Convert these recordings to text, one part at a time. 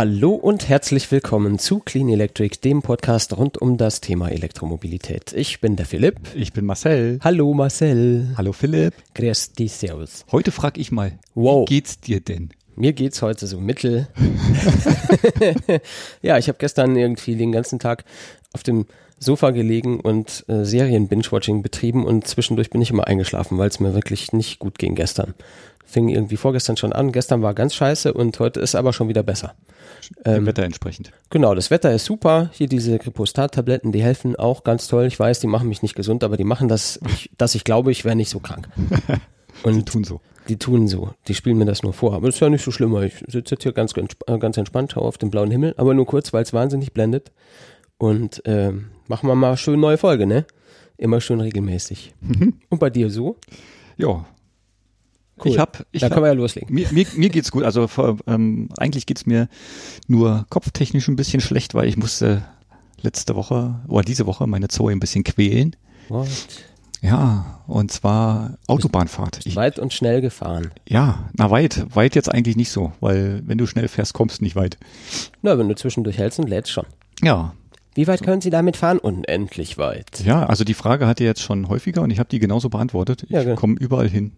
Hallo und herzlich willkommen zu Clean Electric, dem Podcast rund um das Thema Elektromobilität. Ich bin der Philipp. Ich bin Marcel. Hallo Marcel. Hallo Philipp. Grüß dich, servus. Heute frage ich mal, Wow. wie geht's dir denn? Mir geht's heute so mittel. ja, ich habe gestern irgendwie den ganzen Tag auf dem Sofa gelegen und äh, Serien-Binge-Watching betrieben und zwischendurch bin ich immer eingeschlafen, weil es mir wirklich nicht gut ging gestern. Fing irgendwie vorgestern schon an. Gestern war ganz scheiße und heute ist aber schon wieder besser. Dem Wetter entsprechend. Genau, das Wetter ist super. Hier diese Gripostat-Tabletten, die helfen auch ganz toll. Ich weiß, die machen mich nicht gesund, aber die machen das, ich, dass ich glaube, ich wäre nicht so krank. Und Die tun so. die tun so. Die spielen mir das nur vor. Aber das ist ja nicht so schlimm. Ich sitze jetzt hier ganz, ganz, äh, ganz entspannt, schaue auf den blauen Himmel, aber nur kurz, weil es wahnsinnig blendet. Und ähm, machen wir mal schön neue Folge, ne? Immer schön regelmäßig. Und bei dir so? Ja. Cool. Ich hab, ich da können wir ja loslegen. mir, mir, mir geht's gut. Also vor, ähm, eigentlich geht's mir nur kopftechnisch ein bisschen schlecht, weil ich musste letzte Woche oder diese Woche meine Zoe ein bisschen quälen. What? Ja, und zwar Autobahnfahrt. Ich, Weit und schnell gefahren. ja, na weit, weit jetzt eigentlich nicht so, weil wenn du schnell fährst, kommst du nicht weit. Na, wenn du zwischendurch hältst und lädst schon. Ja, Wie weit können Sie damit fahren? Unendlich weit. Ja, also die Frage hatte jetzt schon häufiger und ich habe die genauso beantwortet. Ich Ja, komme überall hin.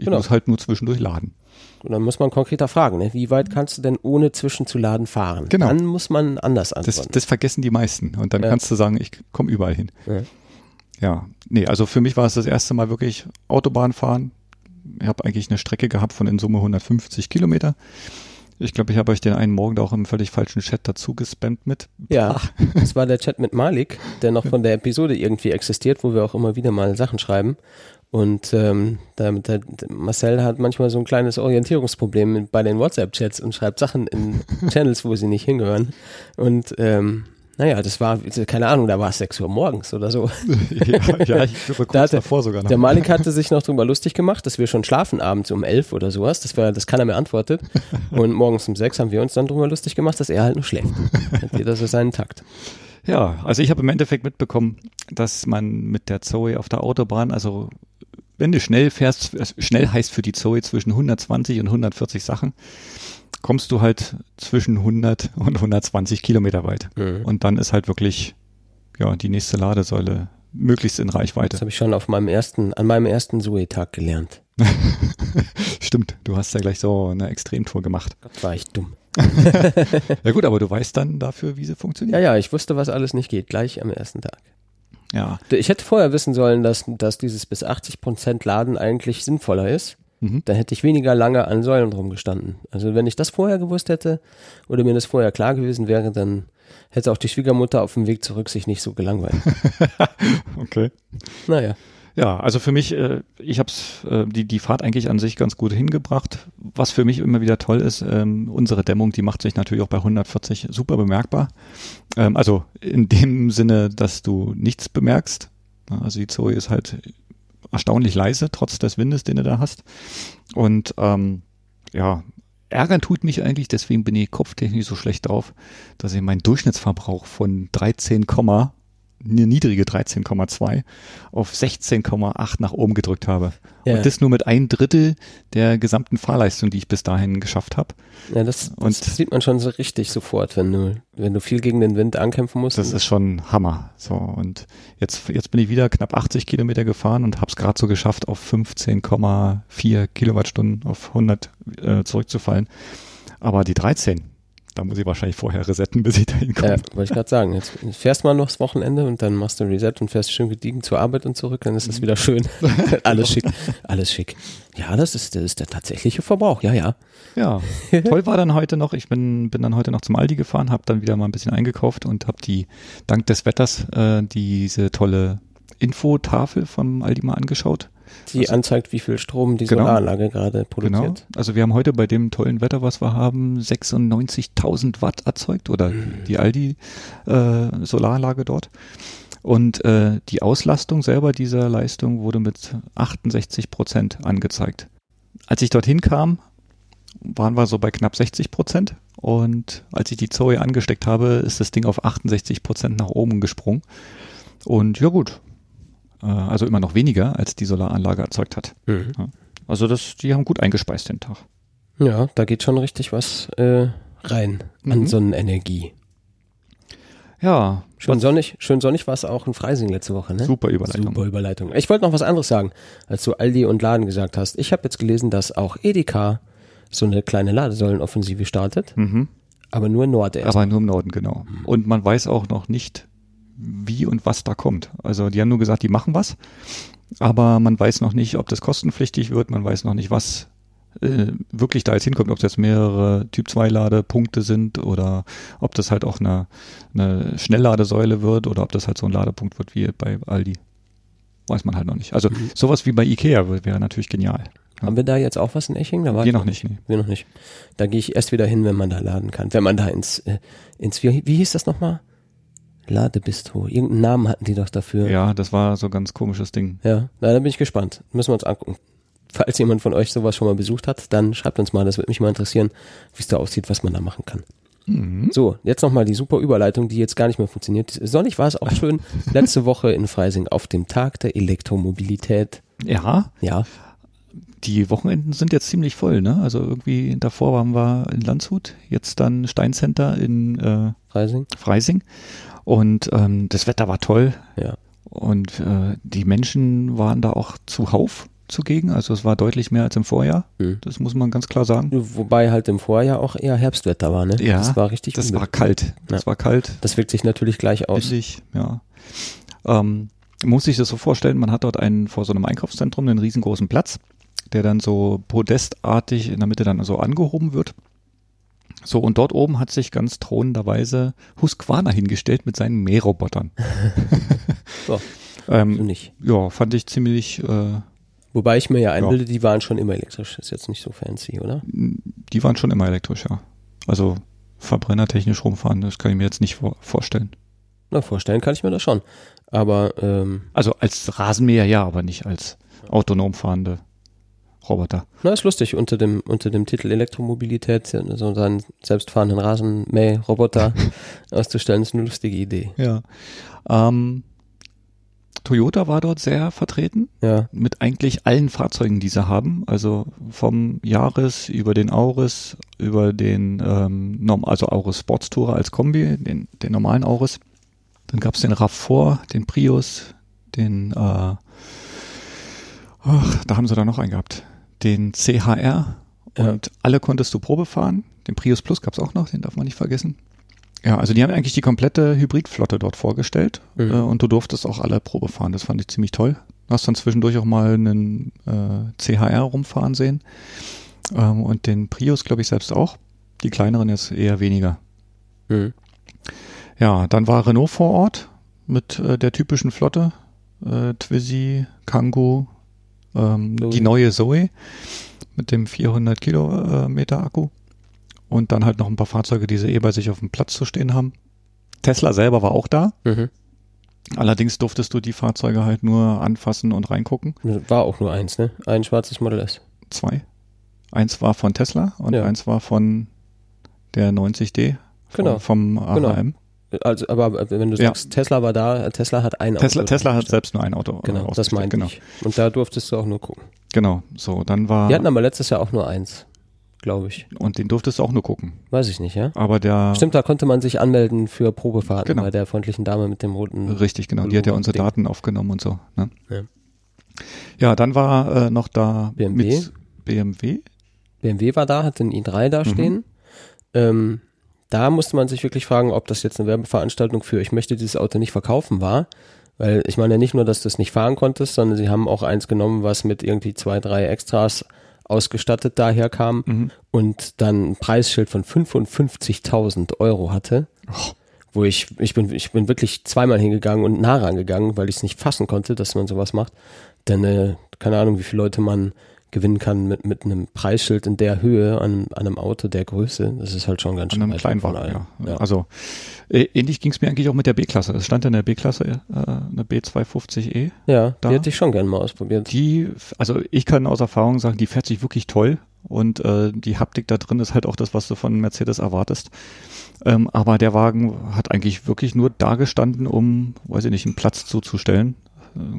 Ich Genau. muss halt nur zwischendurch laden. Und dann muss man konkreter fragen, ne? wie weit kannst du denn ohne zwischenzuladen fahren? Genau. Dann muss man anders Das, antworten. das vergessen die meisten. Und dann Ja. kannst du sagen, ich komme überall hin. Ja. Ja, nee, also für mich war es das erste Mal wirklich Autobahn fahren. Ich habe eigentlich eine Strecke gehabt von in Summe 150 Kilometer. Ich glaube, ich habe euch den einen Morgen da auch im völlig falschen Chat dazu gespammt mit. Ja, das war der Chat mit Malik, der noch von der Episode irgendwie existiert, wo wir auch immer wieder mal Sachen schreiben. Und ähm, da, da, Marcel hat manchmal so ein kleines Orientierungsproblem bei den WhatsApp-Chats und schreibt Sachen in Channels, wo sie nicht hingehören. Und ähm, naja, das war, keine Ahnung, da war es 6 Uhr morgens oder so. ja, ja, ich glaube kurz Da hat der- davor sogar noch. Der Malik hatte sich noch drüber lustig gemacht, dass wir schon schlafen abends um elf oder sowas. Das war, das kann er mir antwortet. Und morgens um sechs haben wir uns dann drüber lustig gemacht, dass er halt nur schläft. Hat jeder so seinen Takt. Ja, also ich habe im Endeffekt mitbekommen, dass man mit der Zoe auf der Autobahn, also wenn du schnell fährst, also schnell heißt für die Zoe zwischen 120 und 140 Sachen, kommst du halt zwischen 100 und 120 Kilometer weit. Mhm. Und dann ist halt wirklich, ja, die nächste Ladesäule möglichst in Das Reichweite. habe ich schon auf meinem ersten, an meinem ersten Zoe-Tag gelernt. Stimmt, du hast ja gleich so eine Extremtour gemacht. Gott, war ich dumm. Ja gut, aber du weißt dann dafür, wie sie funktioniert. Ja, ja, ich wusste, was alles nicht geht, gleich am ersten Tag. Ja. Ich hätte vorher wissen sollen, dass, dass dieses bis 80% Laden eigentlich sinnvoller ist. Mhm. Dann hätte ich weniger lange an Säulen rumgestanden. Also wenn ich das vorher gewusst hätte oder mir das vorher klar gewesen wäre, dann hätte auch die Schwiegermutter auf dem Weg zurück sich nicht so gelangweilt. Okay. Naja. Ja, also für mich, äh, ich habe äh, die, die Fahrt eigentlich an sich ganz gut hingebracht. Was für mich immer wieder toll ist, ähm, unsere Dämmung, die macht sich natürlich auch bei 140 super bemerkbar. Ähm, also in dem Sinne, dass du nichts bemerkst. Also die Zoe ist halt erstaunlich leise, trotz des Windes, den du da hast. Und ähm, ja, ärgern tut mich eigentlich, deswegen bin ich kopftechnisch so schlecht drauf, dass ich meinen Durchschnittsverbrauch von 13, eine niedrige 13,2 auf 16,8 nach oben gedrückt habe. Ja. Und das nur mit ein Drittel der gesamten Fahrleistung, die ich bis dahin geschafft habe. Ja, das, das Und- sieht man schon so richtig sofort, wenn du, wenn du viel gegen den Wind ankämpfen musst. Das ist schon Hammer. So und jetzt jetzt bin ich wieder knapp 80 Kilometer gefahren und habe es gerade so geschafft, auf 15,4 Kilowattstunden auf 100 äh, zurückzufallen. Aber die 13, da muss ich wahrscheinlich vorher resetten, bis ich da hinkomme. ja, wollte ich gerade sagen. Jetzt fährst mal noch das Wochenende und dann machst du Reset und fährst schön gediegen zur Arbeit und zurück, dann ist Mhm. es wieder schön. alles schick. Alles schick. Ja, das ist, das ist der tatsächliche Verbrauch. Ja, ja. Ja, toll war dann heute noch. Ich bin, bin dann heute noch zum Aldi gefahren, habe dann wieder mal ein bisschen eingekauft und habe die, dank des Wetters, äh, diese tolle Infotafel vom Aldi mal angeschaut. Die Also- anzeigt, wie viel Strom die Genau. Solaranlage gerade Genau. produziert. Also wir haben heute bei dem tollen Wetter, was wir haben, 96.000 Watt erzeugt oder die Aldi äh, Solaranlage dort. Und äh, die Auslastung selber dieser Leistung wurde mit 68 Prozent angezeigt. Als ich dorthin kam, waren wir so bei knapp 60 Prozent. Und als ich die Zoe angesteckt habe, ist das Ding auf 68 Prozent nach oben gesprungen. Und ja gut, also immer noch weniger, als die Solaranlage erzeugt hat. Mhm. Also das, die haben gut eingespeist den Tag. Ja, da geht schon richtig was äh, rein an Mhm. Sonnenenergie. Ja, Schön sonnig, schön sonnig war es auch in Freising letzte Woche, ne? super Überleitung. Super Überleitung. Ich wollte noch was anderes sagen, als du Aldi und Laden gesagt hast. Ich habe jetzt gelesen, dass auch Edeka so eine kleine Ladesäulenoffensive startet, Mhm. aber nur in Nord erst. Aber nur im Norden, genau. Und man weiß auch noch nicht, wie und was da kommt. Also die haben nur gesagt, die machen was, aber man weiß noch nicht, ob das kostenpflichtig wird, man weiß noch nicht, was äh, wirklich da jetzt hinkommt, ob es jetzt mehrere Typ-2-Ladepunkte sind oder ob das halt auch eine, eine Schnellladesäule wird oder ob das halt so ein Ladepunkt wird wie bei Aldi. Weiß man halt noch nicht. Also sowas wie bei Ikea wär- wäre natürlich genial. Haben wir da jetzt auch was in Eching? Da war Wir noch nicht. Nee. Wir noch nicht. Da gehe ich erst wieder hin, wenn man da laden kann. Wenn man da ins, äh, ins wie, wie hieß das nochmal? Ladebistro. Irgendeinen Namen hatten die doch dafür. Ja, das war so ein ganz komisches Ding. Ja, na, da bin ich gespannt. Müssen wir uns angucken. Falls jemand von euch sowas schon mal besucht hat, dann schreibt uns mal, das würde mich mal interessieren, wie es da aussieht, was man da machen kann. Mhm. So, jetzt nochmal die super Überleitung, die jetzt gar nicht mehr funktioniert. Sonnig war es auch schön letzte Woche in Freising auf dem Tag der Elektromobilität. Ja, Ja, die Wochenenden sind jetzt ziemlich voll, ne? Also irgendwie davor waren wir in Landshut, jetzt dann Steincenter in äh, Freising. Freising und ähm, das Wetter war toll Ja. und äh, die Menschen waren da auch zuhauf zugegen, also es war deutlich mehr als im Vorjahr, Hm. das muss man ganz klar sagen. Wobei halt im Vorjahr auch eher Herbstwetter war, ne? Ja, Das war richtig Das war kalt, das Ja. war kalt, Das wirkt sich natürlich gleich aus. billig, ja. Ähm, muss sich das so vorstellen, man hat dort einen vor so einem Einkaufszentrum einen riesengroßen Platz, der dann so podestartig in der Mitte dann so angehoben wird. So, und dort oben hat sich ganz thronenderweise Husqvarna hingestellt mit seinen Mährobotern. So, ähm, nicht. ja, fand ich ziemlich, äh, Wobei ich mir ja einbilde, die waren schon immer elektrisch. Ist jetzt nicht so fancy, oder? die waren schon immer elektrisch, ja. Also verbrennertechnisch rumfahren, das kann ich mir jetzt nicht vor vorstellen. Na, vorstellen kann ich mir das schon. Aber ähm, Also als Rasenmäher ja, aber nicht als autonom fahrende Roboter. na, ist lustig, unter dem, unter dem Titel Elektromobilität so seinen selbstfahrenden Rasenmäh-Roboter auszustellen, ist eine lustige Idee. Ja. Ähm, Toyota war dort sehr vertreten Ja, mit eigentlich allen Fahrzeugen, die sie haben. Also vom Jahres über den Auris, über den, ähm, also Auris Sportstourer als Kombi, den, den normalen Auris. Dann gab es den RAV4, den Prius, den, äh, ach, da haben sie da noch einen gehabt, den CHR. Und alle konntest du Probe fahren. Den Prius Plus gab es auch noch, den darf man nicht vergessen. Ja, also die haben eigentlich die komplette Hybridflotte dort vorgestellt Mhm. äh, und du durftest auch alle Probe fahren. Das fand ich ziemlich toll. Du hast dann zwischendurch auch mal einen äh, CHR rumfahren sehen ähm, und den Prius, glaube ich, selbst auch. Die kleineren jetzt eher weniger. hm. Ja, dann war Renault vor Ort mit äh, der typischen Flotte. Äh, Twizy, Kangoo, ähm, die neue Zoe mit dem 400 Kilometer Akku. Und dann halt noch ein paar Fahrzeuge, die sie eh bei sich auf dem Platz zu stehen haben. Tesla selber war auch da. Mhm. Allerdings durftest du die Fahrzeuge halt nur anfassen und reingucken. War auch nur eins, ne? Ein schwarzes Model S. Zwei. Eins war von Tesla und Ja. eins war von der 90D vom, Genau. vom AHM. Also, aber wenn du Ja. sagst, Tesla war da, Tesla hat ein Tesla, Auto. Tesla hat selbst nur ein Auto. äh, Genau, das meinte genau. ich. Und da durftest du auch nur gucken. Genau, so, dann war, Die hatten aber letztes Jahr auch nur eins, glaube ich. und den durftest du auch nur gucken. Weiß ich nicht, ja? Aber der, Stimmt, da konnte man sich anmelden für Probefahrten Genau. bei der freundlichen Dame mit dem roten. richtig, genau, die hat ja unsere Ding. Daten aufgenommen und so. Ne? Ja. Ja, dann war äh, noch da BMW. mit BMW. BMW war da, hatte einen i3 da Mhm. stehen. Ähm, da musste man sich wirklich fragen, ob das jetzt eine Werbeveranstaltung für ich möchte dieses Auto nicht verkaufen war. Weil ich meine ja nicht nur, dass du es nicht fahren konntest, sondern sie haben auch eins genommen, was mit irgendwie zwei, drei Extras ausgestattet daherkam Mhm. und dann ein Preisschild von 55.000 Euro hatte. Oh. Wo ich, ich bin, ich bin wirklich zweimal hingegangen und nah rangegangen, weil ich es nicht fassen konnte, dass man sowas macht. Denn, äh, keine Ahnung, wie viele Leute man gewinnen kann mit, mit einem Preisschild in der Höhe an, an einem Auto der Größe. Das ist halt schon ganz An schön einem von Kleinwagen, ja. Ja. Also äh, ähnlich ging es mir eigentlich auch mit der B-Klasse. Es stand in der B-Klasse äh, eine B250e. ja, Da? die hätte ich schon gern mal ausprobiert. Die, also ich kann aus Erfahrung sagen, die fährt sich wirklich toll und äh, die Haptik da drin ist halt auch das, was du von Mercedes erwartest. Ähm, aber der Wagen hat eigentlich wirklich nur da gestanden, um, weiß ich nicht, einen Platz zuzustellen.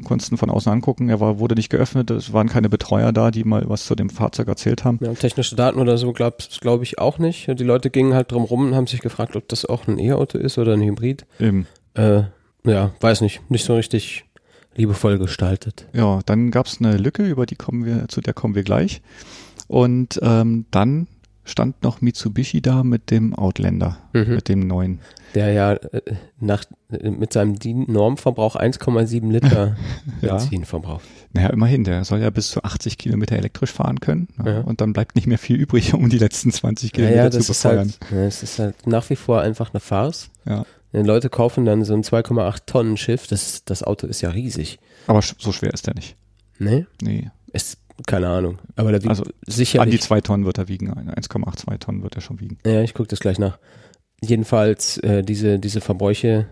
Konntest ihn von außen angucken. Er war, wurde nicht geöffnet, es waren keine Betreuer da, die mal was zu dem Fahrzeug erzählt haben. Ja, technische Daten oder so glaube glaub ich auch nicht. Die Leute gingen halt drum rum und haben sich gefragt, ob das auch ein E-Auto ist oder ein Hybrid. Eben. Äh, ja, weiß nicht. Nicht so richtig liebevoll gestaltet. Ja, dann gab es eine Lücke, über die kommen wir, zu der kommen wir gleich. Und ähm, dann stand noch Mitsubishi da mit dem Outlander, Mhm. mit dem neuen. Der ja äh, nach, äh, mit seinem DIN-Normverbrauch 1,7 Liter Ja. Benzin verbraucht. Naja, immerhin, der soll ja bis zu 80 Kilometer elektrisch fahren können. Ja, Ja. Und dann bleibt nicht mehr viel übrig, um die letzten 20 Kilometer Naja, zu das ist, befeuern. halt, ja, es ist halt nach wie vor einfach eine Farce. Ja. Die Leute kaufen dann so ein 2,8 Tonnen Schiff. Das, das Auto ist ja riesig. Aber so schwer ist der nicht. Ne? Nee. Ist, keine Ahnung. Aber der wiegt Also, An die sicherlich. zwei Tonnen wird er wiegen. 1,82 Tonnen wird er schon wiegen. Ja, ich gucke das gleich nach. Jedenfalls, äh, diese, diese Verbräuche,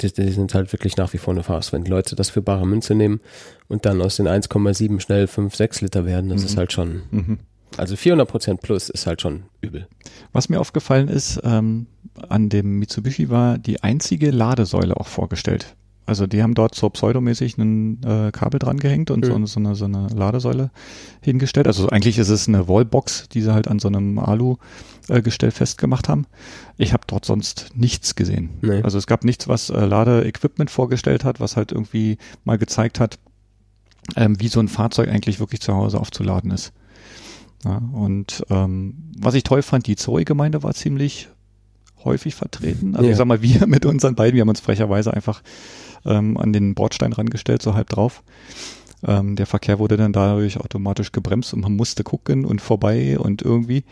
die, die sind halt wirklich nach wie vor eine Farce. Wenn die Leute das für bare Münze nehmen und dann aus den 1,7 schnell 5, 6 Liter werden, das Mhm. ist halt schon, Mhm. also 400 Prozent plus ist halt schon übel. Was mir aufgefallen ist, ähm, an dem Mitsubishi war die einzige Ladesäule auch vorgestellt. Also die haben dort so pseudomäßig ein äh, Kabel dran gehängt und so, Mhm. so, eine, so eine Ladesäule hingestellt. Also eigentlich ist es eine Wallbox, die sie halt an so einem Alu-Gestell festgemacht haben. Ich habe dort sonst nichts gesehen. Nee. Also es gab nichts, was äh, Ladeequipment vorgestellt hat, was halt irgendwie mal gezeigt hat, ähm, wie so ein Fahrzeug eigentlich wirklich zu Hause aufzuladen ist. Ja, und ähm, was ich toll fand, die Zoe-Gemeinde war ziemlich häufig vertreten. Also Ja. ich sag mal, wir mit unseren beiden, wir haben uns frecherweise einfach ähm, an den Bordstein rangestellt, so halb drauf. Ähm, der Verkehr wurde dann dadurch automatisch gebremst und man musste gucken und vorbei und irgendwie.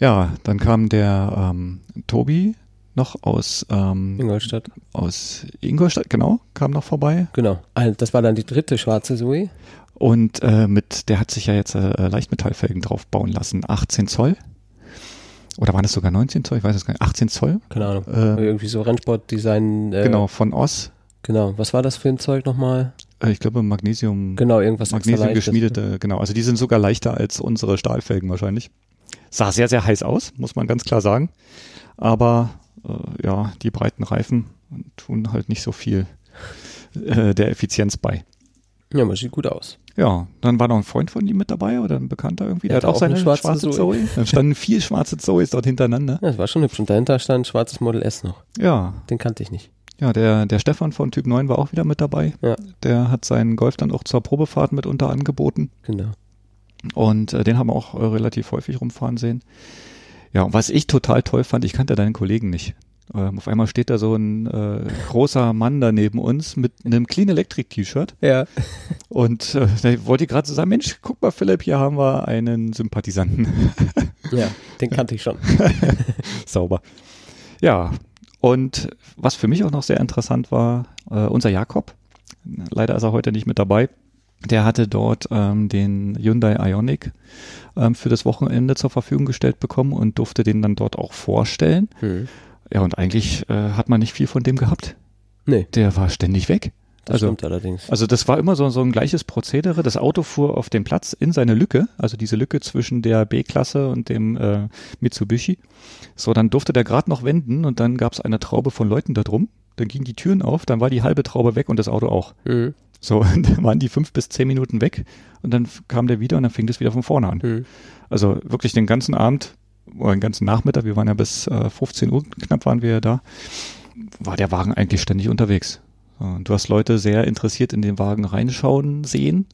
Ja, dann kam der ähm, Tobi noch aus, ähm, Ingolstadt. aus Ingolstadt, genau, kam noch vorbei. Genau. Ah, Das war dann die dritte schwarze Zoe. Und äh, mit, der hat sich ja jetzt äh, Leichtmetallfelgen drauf bauen lassen. 18 Zoll. Oder waren es sogar 19 Zoll? Ich weiß es gar nicht. 18 Zoll? Keine Ahnung. Äh, Irgendwie so Rennsportdesign. Äh, genau, von Oss. Genau. Was war das für ein Zeug nochmal? Äh, ich glaube Magnesium, Genau, irgendwas Magnesium geschmiedete, genau. Also die sind sogar leichter als unsere Stahlfelgen wahrscheinlich. Sah sehr, sehr heiß aus, muss man ganz klar sagen. Aber äh, ja, die breiten Reifen tun halt nicht so viel äh, der Effizienz bei. Ja, aber sieht gut aus. Ja, dann war noch ein Freund von ihm mit dabei oder ein Bekannter irgendwie. Der, Der hat auch auch seine eine schwarze, schwarze Zoe. Dann standen vier schwarze Zoes dort hintereinander. Ja, das war schon hübsch. Und dahinter stand ein schwarzes Model S noch. Ja, Den kannte ich nicht. Ja, der, der Stefan von Typ 9 war auch wieder mit dabei. Ja. Der hat seinen Golf dann auch zur Probefahrt mitunter angeboten. Genau. Und äh, den haben wir auch äh, relativ häufig rumfahren sehen. Ja, und was ich total toll fand, ich kannte deinen Kollegen nicht. Ähm, auf einmal steht da so ein äh, großer Mann da neben uns mit einem Clean Electric T-Shirt Ja. und äh, da wollte ich gerade so sagen, Mensch, guck mal Philipp, hier haben wir einen Sympathisanten. Ja, den kannte ich schon. Sauber. Ja, und was für mich auch noch sehr interessant war, äh, unser Jakob, leider ist er heute nicht mit dabei, der hatte dort ähm, den Hyundai Ioniq ähm, für das Wochenende zur Verfügung gestellt bekommen und durfte den dann dort auch vorstellen. Hm. Ja, und eigentlich äh, hat man nicht viel von dem gehabt. Nee, Der war ständig weg. Das Also- stimmt allerdings. Also das war immer so, so ein gleiches Prozedere. Das Auto fuhr auf den Platz in seine Lücke, also diese Lücke zwischen der B-Klasse und dem äh, Mitsubishi. So, dann durfte der gerade noch wenden und dann gab es eine Traube von Leuten da drum. Dann gingen die Türen auf, dann war die halbe Traube weg und das Auto auch. Hm. So, dann waren die fünf bis zehn Minuten weg und dann kam der wieder und dann fing das wieder von vorne an. Hm. Also wirklich den ganzen Abend oder den ganzen Nachmittag, wir waren ja bis äh, 15 Uhr knapp waren wir ja da, war der Wagen eigentlich ständig unterwegs. Du hast Leute sehr interessiert in den Wagen reinschauen sehen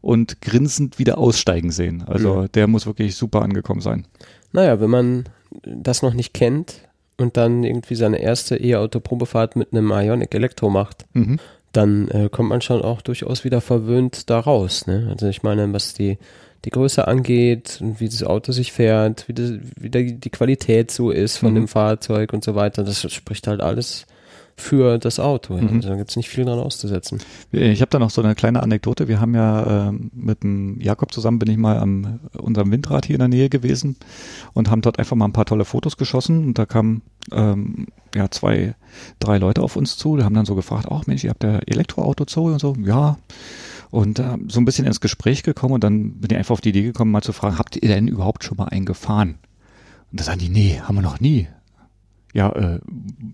und grinsend wieder aussteigen sehen. Also Ja. der muss wirklich super angekommen sein. Naja, wenn man das noch nicht kennt und dann irgendwie seine erste E-Auto-Probefahrt mit einem Ionic Elektro macht, Mhm. dann äh, kommt man schon auch durchaus wieder verwöhnt da raus. Ne? Also ich meine, was die, die Größe angeht und wie das Auto sich fährt, wie, das, wie die Qualität so ist von Mhm. dem Fahrzeug und so weiter, das spricht halt alles für das Auto. Mhm. Also da gibt's nicht viel dran auszusetzen. Ich habe da noch so eine kleine Anekdote. Wir haben ja ähm, mit dem Jakob zusammen bin ich mal am unserem Windrad hier in der Nähe gewesen und haben dort einfach mal ein paar tolle Fotos geschossen und da kamen ähm, ja zwei, drei Leute auf uns zu, die haben dann so gefragt, ach Mensch, ihr habt ja Elektroauto Zoe und so, ja. Und äh, so ein bisschen ins Gespräch gekommen und dann bin ich einfach auf die Idee gekommen, mal zu fragen, habt ihr denn überhaupt schon mal einen gefahren? Und da sagen die, nee, haben wir noch nie. Ja, äh,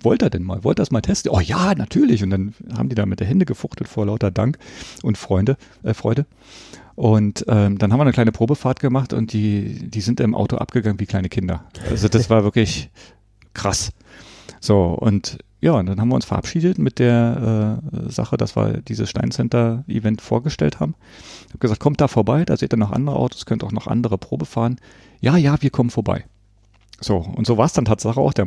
wollt er denn mal? Wollt das mal testen? Oh ja, natürlich. Und dann haben die da mit der Hände gefuchtelt vor lauter Dank und Freunde, äh, Freude. Und ähm, dann haben wir eine kleine Probefahrt gemacht und die, die sind im Auto abgegangen wie kleine Kinder. Also das war wirklich krass. So, und ja, und dann haben wir uns verabschiedet mit der äh, Sache, dass wir dieses Steincenter-Event vorgestellt haben. Ich habe gesagt, kommt da vorbei, da seht ihr noch andere Autos, könnt auch noch andere Probe fahren. Ja, ja, wir kommen vorbei. So, und so war es dann Tatsache auch. Der,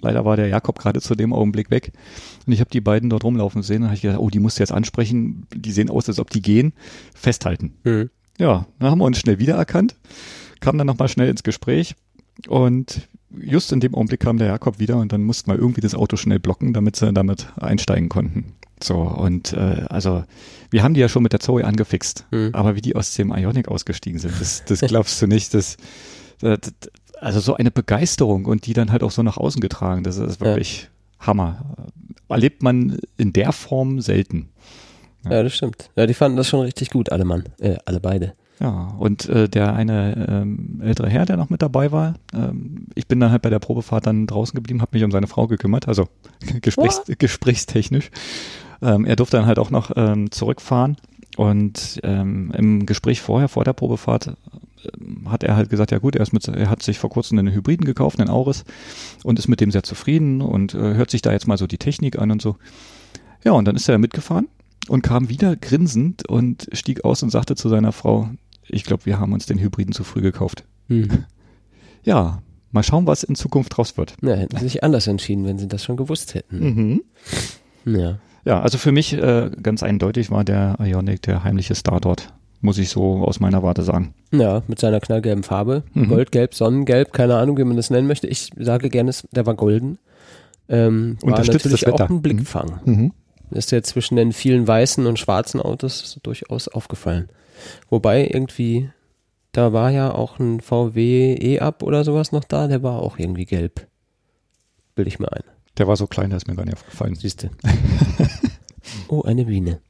leider war der Jakob gerade zu dem Augenblick weg. Und ich habe die beiden dort rumlaufen sehen und habe ich gedacht, oh, die musst du jetzt ansprechen. Die sehen aus, als ob die gehen. Festhalten. Mhm. Ja, dann haben wir uns schnell wiedererkannt, kamen dann nochmal schnell ins Gespräch und just in dem Augenblick kam der Jakob wieder und dann mussten wir irgendwie das Auto schnell blocken, damit sie damit einsteigen konnten. So, und äh, also wir haben die ja schon mit der Zoe angefixt, mhm. aber wie die aus dem Ionic ausgestiegen sind, das, das glaubst du nicht. Das, das, also so eine Begeisterung und die dann halt auch so nach außen getragen, das ist wirklich ja. Hammer. Erlebt man in der Form selten. Ja. ja, das stimmt. Ja, die fanden das schon richtig gut, alle Mann, äh, alle beide. Ja, und äh, der eine ähm, ältere Herr, der noch mit dabei war, ähm, ich bin dann halt bei der Probefahrt dann draußen geblieben, habe mich um seine Frau gekümmert, also Gesprächs gesprächstechnisch. Ähm, er durfte dann halt auch noch ähm, zurückfahren und ähm, im Gespräch vorher, vor der Probefahrt, hat er halt gesagt, ja gut, er, ist mit, er hat sich vor kurzem einen Hybriden gekauft, einen Auris und ist mit dem sehr zufrieden und äh, hört sich da jetzt mal so die Technik an und so. Ja, und dann ist er mitgefahren und kam wieder grinsend und stieg aus und sagte zu seiner Frau, ich glaube, wir haben uns den Hybriden zu früh gekauft. Hm. Ja, mal schauen, was in Zukunft draus wird. Ja, hätten sie sich anders entschieden, wenn sie das schon gewusst hätten. Mhm. Ja. Ja, also für mich äh, ganz eindeutig war der Ionic der heimliche Star dort, muss ich so aus meiner Warte sagen. Ja, mit seiner knallgelben Farbe. Mhm. Goldgelb, Sonnengelb, keine Ahnung, wie man das nennen möchte. Ich sage gerne, der war golden. Ähm, war natürlich auch ein Blickfang. Mhm. mhm. Ist ja zwischen den vielen weißen und schwarzen Autos durchaus aufgefallen. Wobei irgendwie, da war ja auch ein VW E-Up oder sowas noch da, der war auch irgendwie gelb. Bild ich mir ein. Der war so klein, der ist mir gar nicht aufgefallen. Siehste. oh, eine Biene.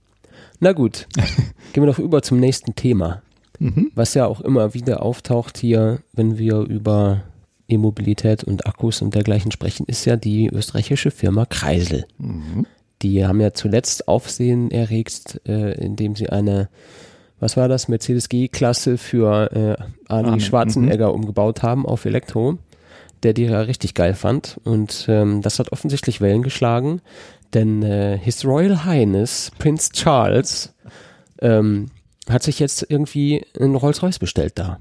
Na gut, gehen wir doch über zum nächsten Thema. Mhm. Was ja auch immer wieder auftaucht hier, wenn wir über E-Mobilität und Akkus und dergleichen sprechen, ist ja die österreichische Firma Kreisel. Mhm. Die haben ja zuletzt Aufsehen erregt, äh, indem sie eine was war das, Mercedes G-Klasse für äh, Arnie ah, Schwarzenegger mhm. umgebaut haben auf Elektro, der die ja richtig geil fand. Und ähm, das hat offensichtlich Wellen geschlagen, denn äh, His Royal Highness Prince Charles ähm, hat sich jetzt irgendwie einen Rolls-Royce bestellt da.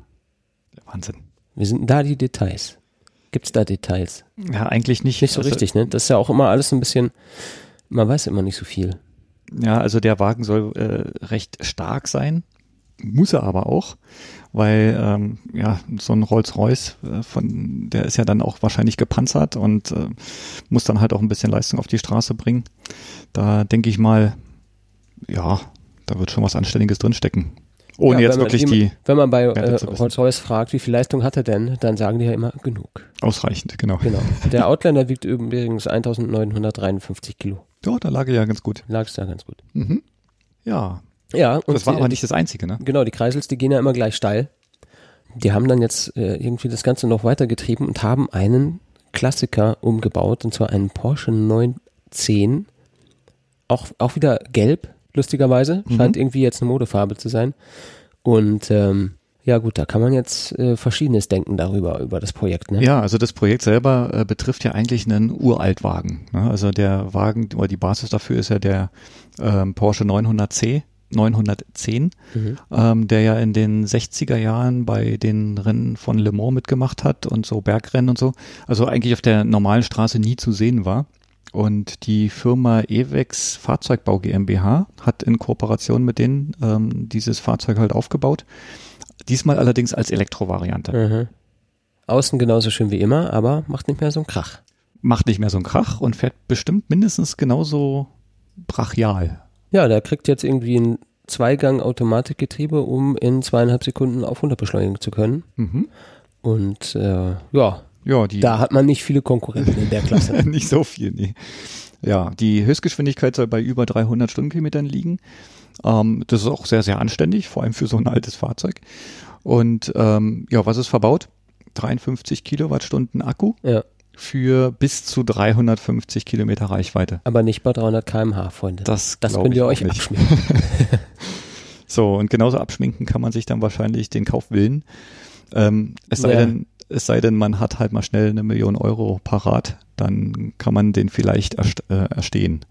Wahnsinn. Wie sind da die Details? Gibt es da Details? Ja, eigentlich nicht. Nicht so also, richtig, ne? Das ist ja auch immer alles ein bisschen, man weiß immer nicht so viel. Ja, also der Wagen soll äh, recht stark sein muss er aber auch, weil ähm, ja so ein Rolls-Royce äh, von der ist ja dann auch wahrscheinlich gepanzert und äh, muss dann halt auch ein bisschen Leistung auf die Straße bringen. Da denke ich mal, ja, da wird schon was Anständiges drinstecken. Ohne ja, jetzt wirklich die. Wenn man bei äh, Rolls-Royce fragt, wie viel Leistung hat er denn, dann sagen die ja immer genug. Ausreichend, genau. Genau. Der Outlander wiegt übrigens 1953 Kilo. Ja, da lag er ja ganz gut. Lag es ja ganz gut. Mhm. Ja, ja. Und das war aber nicht das Einzige, ne? Genau, die Kreisels, die gehen ja immer gleich steil. Die haben dann jetzt äh, irgendwie das Ganze noch weitergetrieben und haben einen Klassiker umgebaut, und zwar einen Porsche 910. Auch, auch wieder gelb, lustigerweise. Mhm. Scheint irgendwie jetzt eine Modefarbe zu sein. Und ähm, ja gut, da kann man jetzt äh, verschiedenes denken darüber, über das Projekt. Ne? Ja, also das Projekt selber äh, betrifft ja eigentlich einen Uraltwagen. Ne? Also der Wagen, oder die Basis dafür ist ja der ähm, Porsche 900C 910, mhm. ähm, der ja in den 60er Jahren bei den Rennen von Le Mans mitgemacht hat und so Bergrennen und so. Also eigentlich auf der normalen Straße nie zu sehen war. Und die Firma Evex Fahrzeugbau GmbH hat in Kooperation mit denen ähm, dieses Fahrzeug halt aufgebaut. Diesmal allerdings als Elektrovariante. Mhm. Außen genauso schön wie immer, aber macht nicht mehr so einen Krach. Macht nicht mehr so einen Krach und fährt bestimmt mindestens genauso brachial. Ja, der kriegt jetzt irgendwie ein Zweigang-Automatikgetriebe, um in zweieinhalb Sekunden auf 100 beschleunigen zu können. Mhm. Und äh, ja, ja da hat man nicht viele Konkurrenten in der Klasse. nicht so viel, nee. Ja, die Höchstgeschwindigkeit soll bei über 300 Stundenkilometern liegen. Ähm, das ist auch sehr, sehr anständig, vor allem für so ein altes Fahrzeug. Und ähm, ja, was ist verbaut? 53 Kilowattstunden Akku. Ja. Für bis zu 350 Kilometer Reichweite. Aber nicht bei 300 km/h, Freunde. Das, das könnt ihr euch nicht. abschminken. So, und genauso abschminken kann man sich dann wahrscheinlich den Kaufwillen. Ähm, es sei Ja. denn, es sei denn, man hat halt mal schnell eine Million Euro parat, dann kann man den vielleicht erst, äh, erstehen.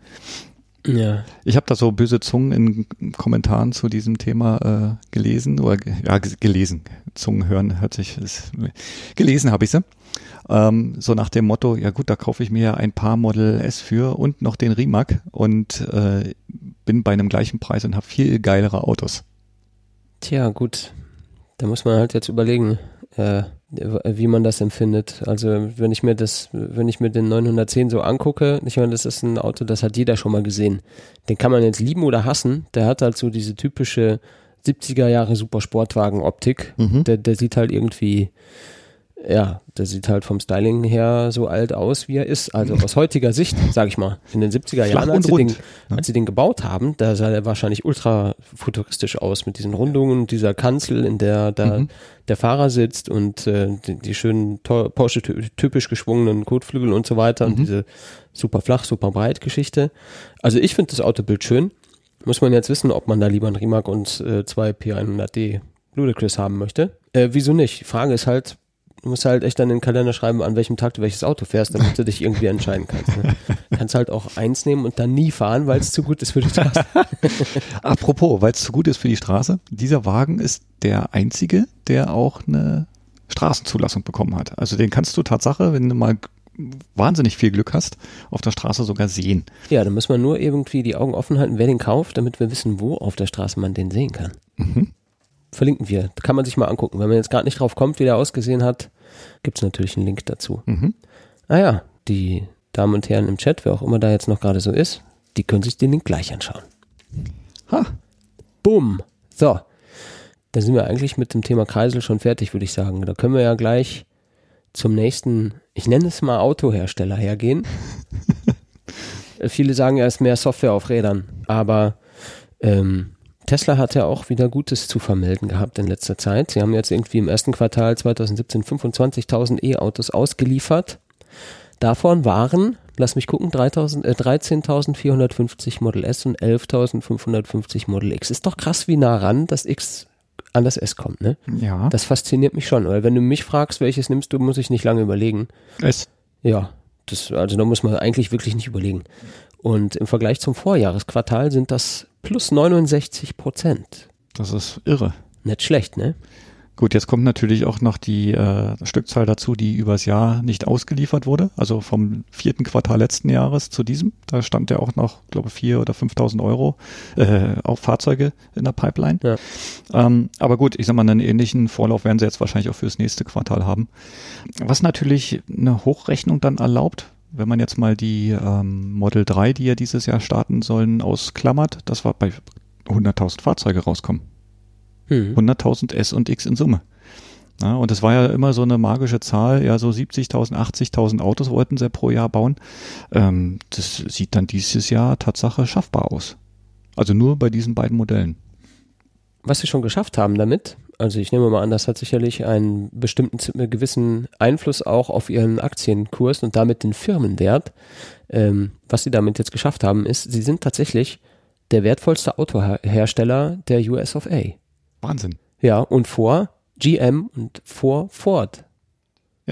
ja. Ich habe da so böse Zungen in Kommentaren zu diesem Thema äh, gelesen oder ja ge- gelesen. Zungen hören hört sich ist, gelesen habe ich sie. Ähm, so nach dem Motto, ja gut, da kaufe ich mir ein paar Model S für und noch den Rimac und äh, bin bei einem gleichen Preis und habe viel geilere Autos. Tja, gut. Da muss man halt jetzt überlegen, äh, wie man das empfindet. Also wenn ich mir das, wenn ich mir den 910 so angucke, ich meine, das ist ein Auto, das hat jeder schon mal gesehen. Den kann man jetzt lieben oder hassen. Der hat halt so diese typische 70er Jahre Supersportwagen-Optik. Mhm. Der, der sieht halt irgendwie, ja, der sieht halt vom Styling her so alt aus, wie er ist. Also aus heutiger Sicht, sag ich mal, in den 70er Jahren, als und sie, den, ne? als sie den gebaut haben, da sah er wahrscheinlich ultra futuristisch aus mit diesen Rundungen und dieser Kanzel, in der da Mhm. der Fahrer sitzt und äh, die, die schönen Porsche-typisch geschwungenen Kotflügel und so weiter und Mhm. diese super flach, super breit Geschichte. Also ich finde das Autobild schön. Muss man jetzt wissen, ob man da lieber einen Rimac und äh, zwei P100D Ludacris haben möchte. Äh, wieso nicht? Die Frage ist halt, du musst halt echt dann in den Kalender schreiben, an welchem Tag du welches Auto fährst, damit du dich irgendwie entscheiden kannst. Ne? kannst halt auch eins nehmen und dann nie fahren, weil es zu gut ist für die Straße. Apropos, weil es zu gut ist für die Straße, dieser Wagen ist der einzige, der auch eine Straßenzulassung bekommen hat. Also den kannst du Tatsache, wenn du mal wahnsinnig viel Glück hast, auf der Straße sogar sehen. Ja, dann muss man nur irgendwie die Augen offen halten, wer den kauft, damit wir wissen, wo auf der Straße man den sehen kann. Mhm. Verlinken wir. Kann man sich mal angucken. Wenn man jetzt gerade nicht drauf kommt, wie der ausgesehen hat, gibt es natürlich einen Link dazu. Mhm. Ah ja, die Damen und Herren im Chat, wer auch immer da jetzt noch gerade so ist, die können sich den Link gleich anschauen. Ha, Bumm. So. Da sind wir eigentlich mit dem Thema Kreisel schon fertig, würde ich sagen. Da können wir ja gleich zum nächsten, ich nenne es mal Autohersteller hergehen. Viele sagen ja, es ist mehr Software auf Rädern, aber ähm, Tesla hat ja auch wieder Gutes zu vermelden gehabt in letzter Zeit. Sie haben jetzt irgendwie im ersten Quartal 2017 25.000 E-Autos ausgeliefert. Davon waren, lass mich gucken, 3.000 äh, 13.450 Model S und 11.550 Model X. Ist doch krass, wie nah ran das X an das S kommt, ne? ja. Das fasziniert mich schon, weil wenn du mich fragst, welches nimmst du, muss ich nicht lange überlegen. es, Ja, das, also da muss man eigentlich wirklich nicht überlegen. Und im Vergleich zum Vorjahresquartal sind das plus 69 Prozent. das ist irre. Nicht schlecht, ne? Gut, jetzt kommt natürlich auch noch die äh, Stückzahl dazu, die übers Jahr nicht ausgeliefert wurde. Also vom vierten Quartal letzten Jahres zu diesem. Da stand ja auch noch, glaube ich, vier oder 5.000 Euro äh, auf Fahrzeuge in der Pipeline. Ja. Ähm, aber gut, ich sag mal, einen ähnlichen Vorlauf werden sie jetzt wahrscheinlich auch fürs nächste Quartal haben. Was natürlich eine Hochrechnung dann erlaubt, wenn man jetzt mal die ähm, Model 3, die ja dieses Jahr starten sollen, ausklammert, das war bei 100.000 Fahrzeuge rauskommen. Hm. 100.000 S und X in Summe. Ja, und das war ja immer so eine magische Zahl, ja, so 70.000, 80.000 Autos wollten sie pro Jahr bauen. Ähm, das sieht dann dieses Jahr Tatsache schaffbar aus. Also nur bei diesen beiden Modellen. Was sie schon geschafft haben damit, also ich nehme mal an, das hat sicherlich einen bestimmten z- äh, gewissen Einfluss auch auf ihren Aktienkurs und damit den Firmenwert. Ähm, was sie damit jetzt geschafft haben, ist, sie sind tatsächlich der wertvollste Autohersteller der US of A. Wahnsinn. Ja, und vor GM und vor Ford.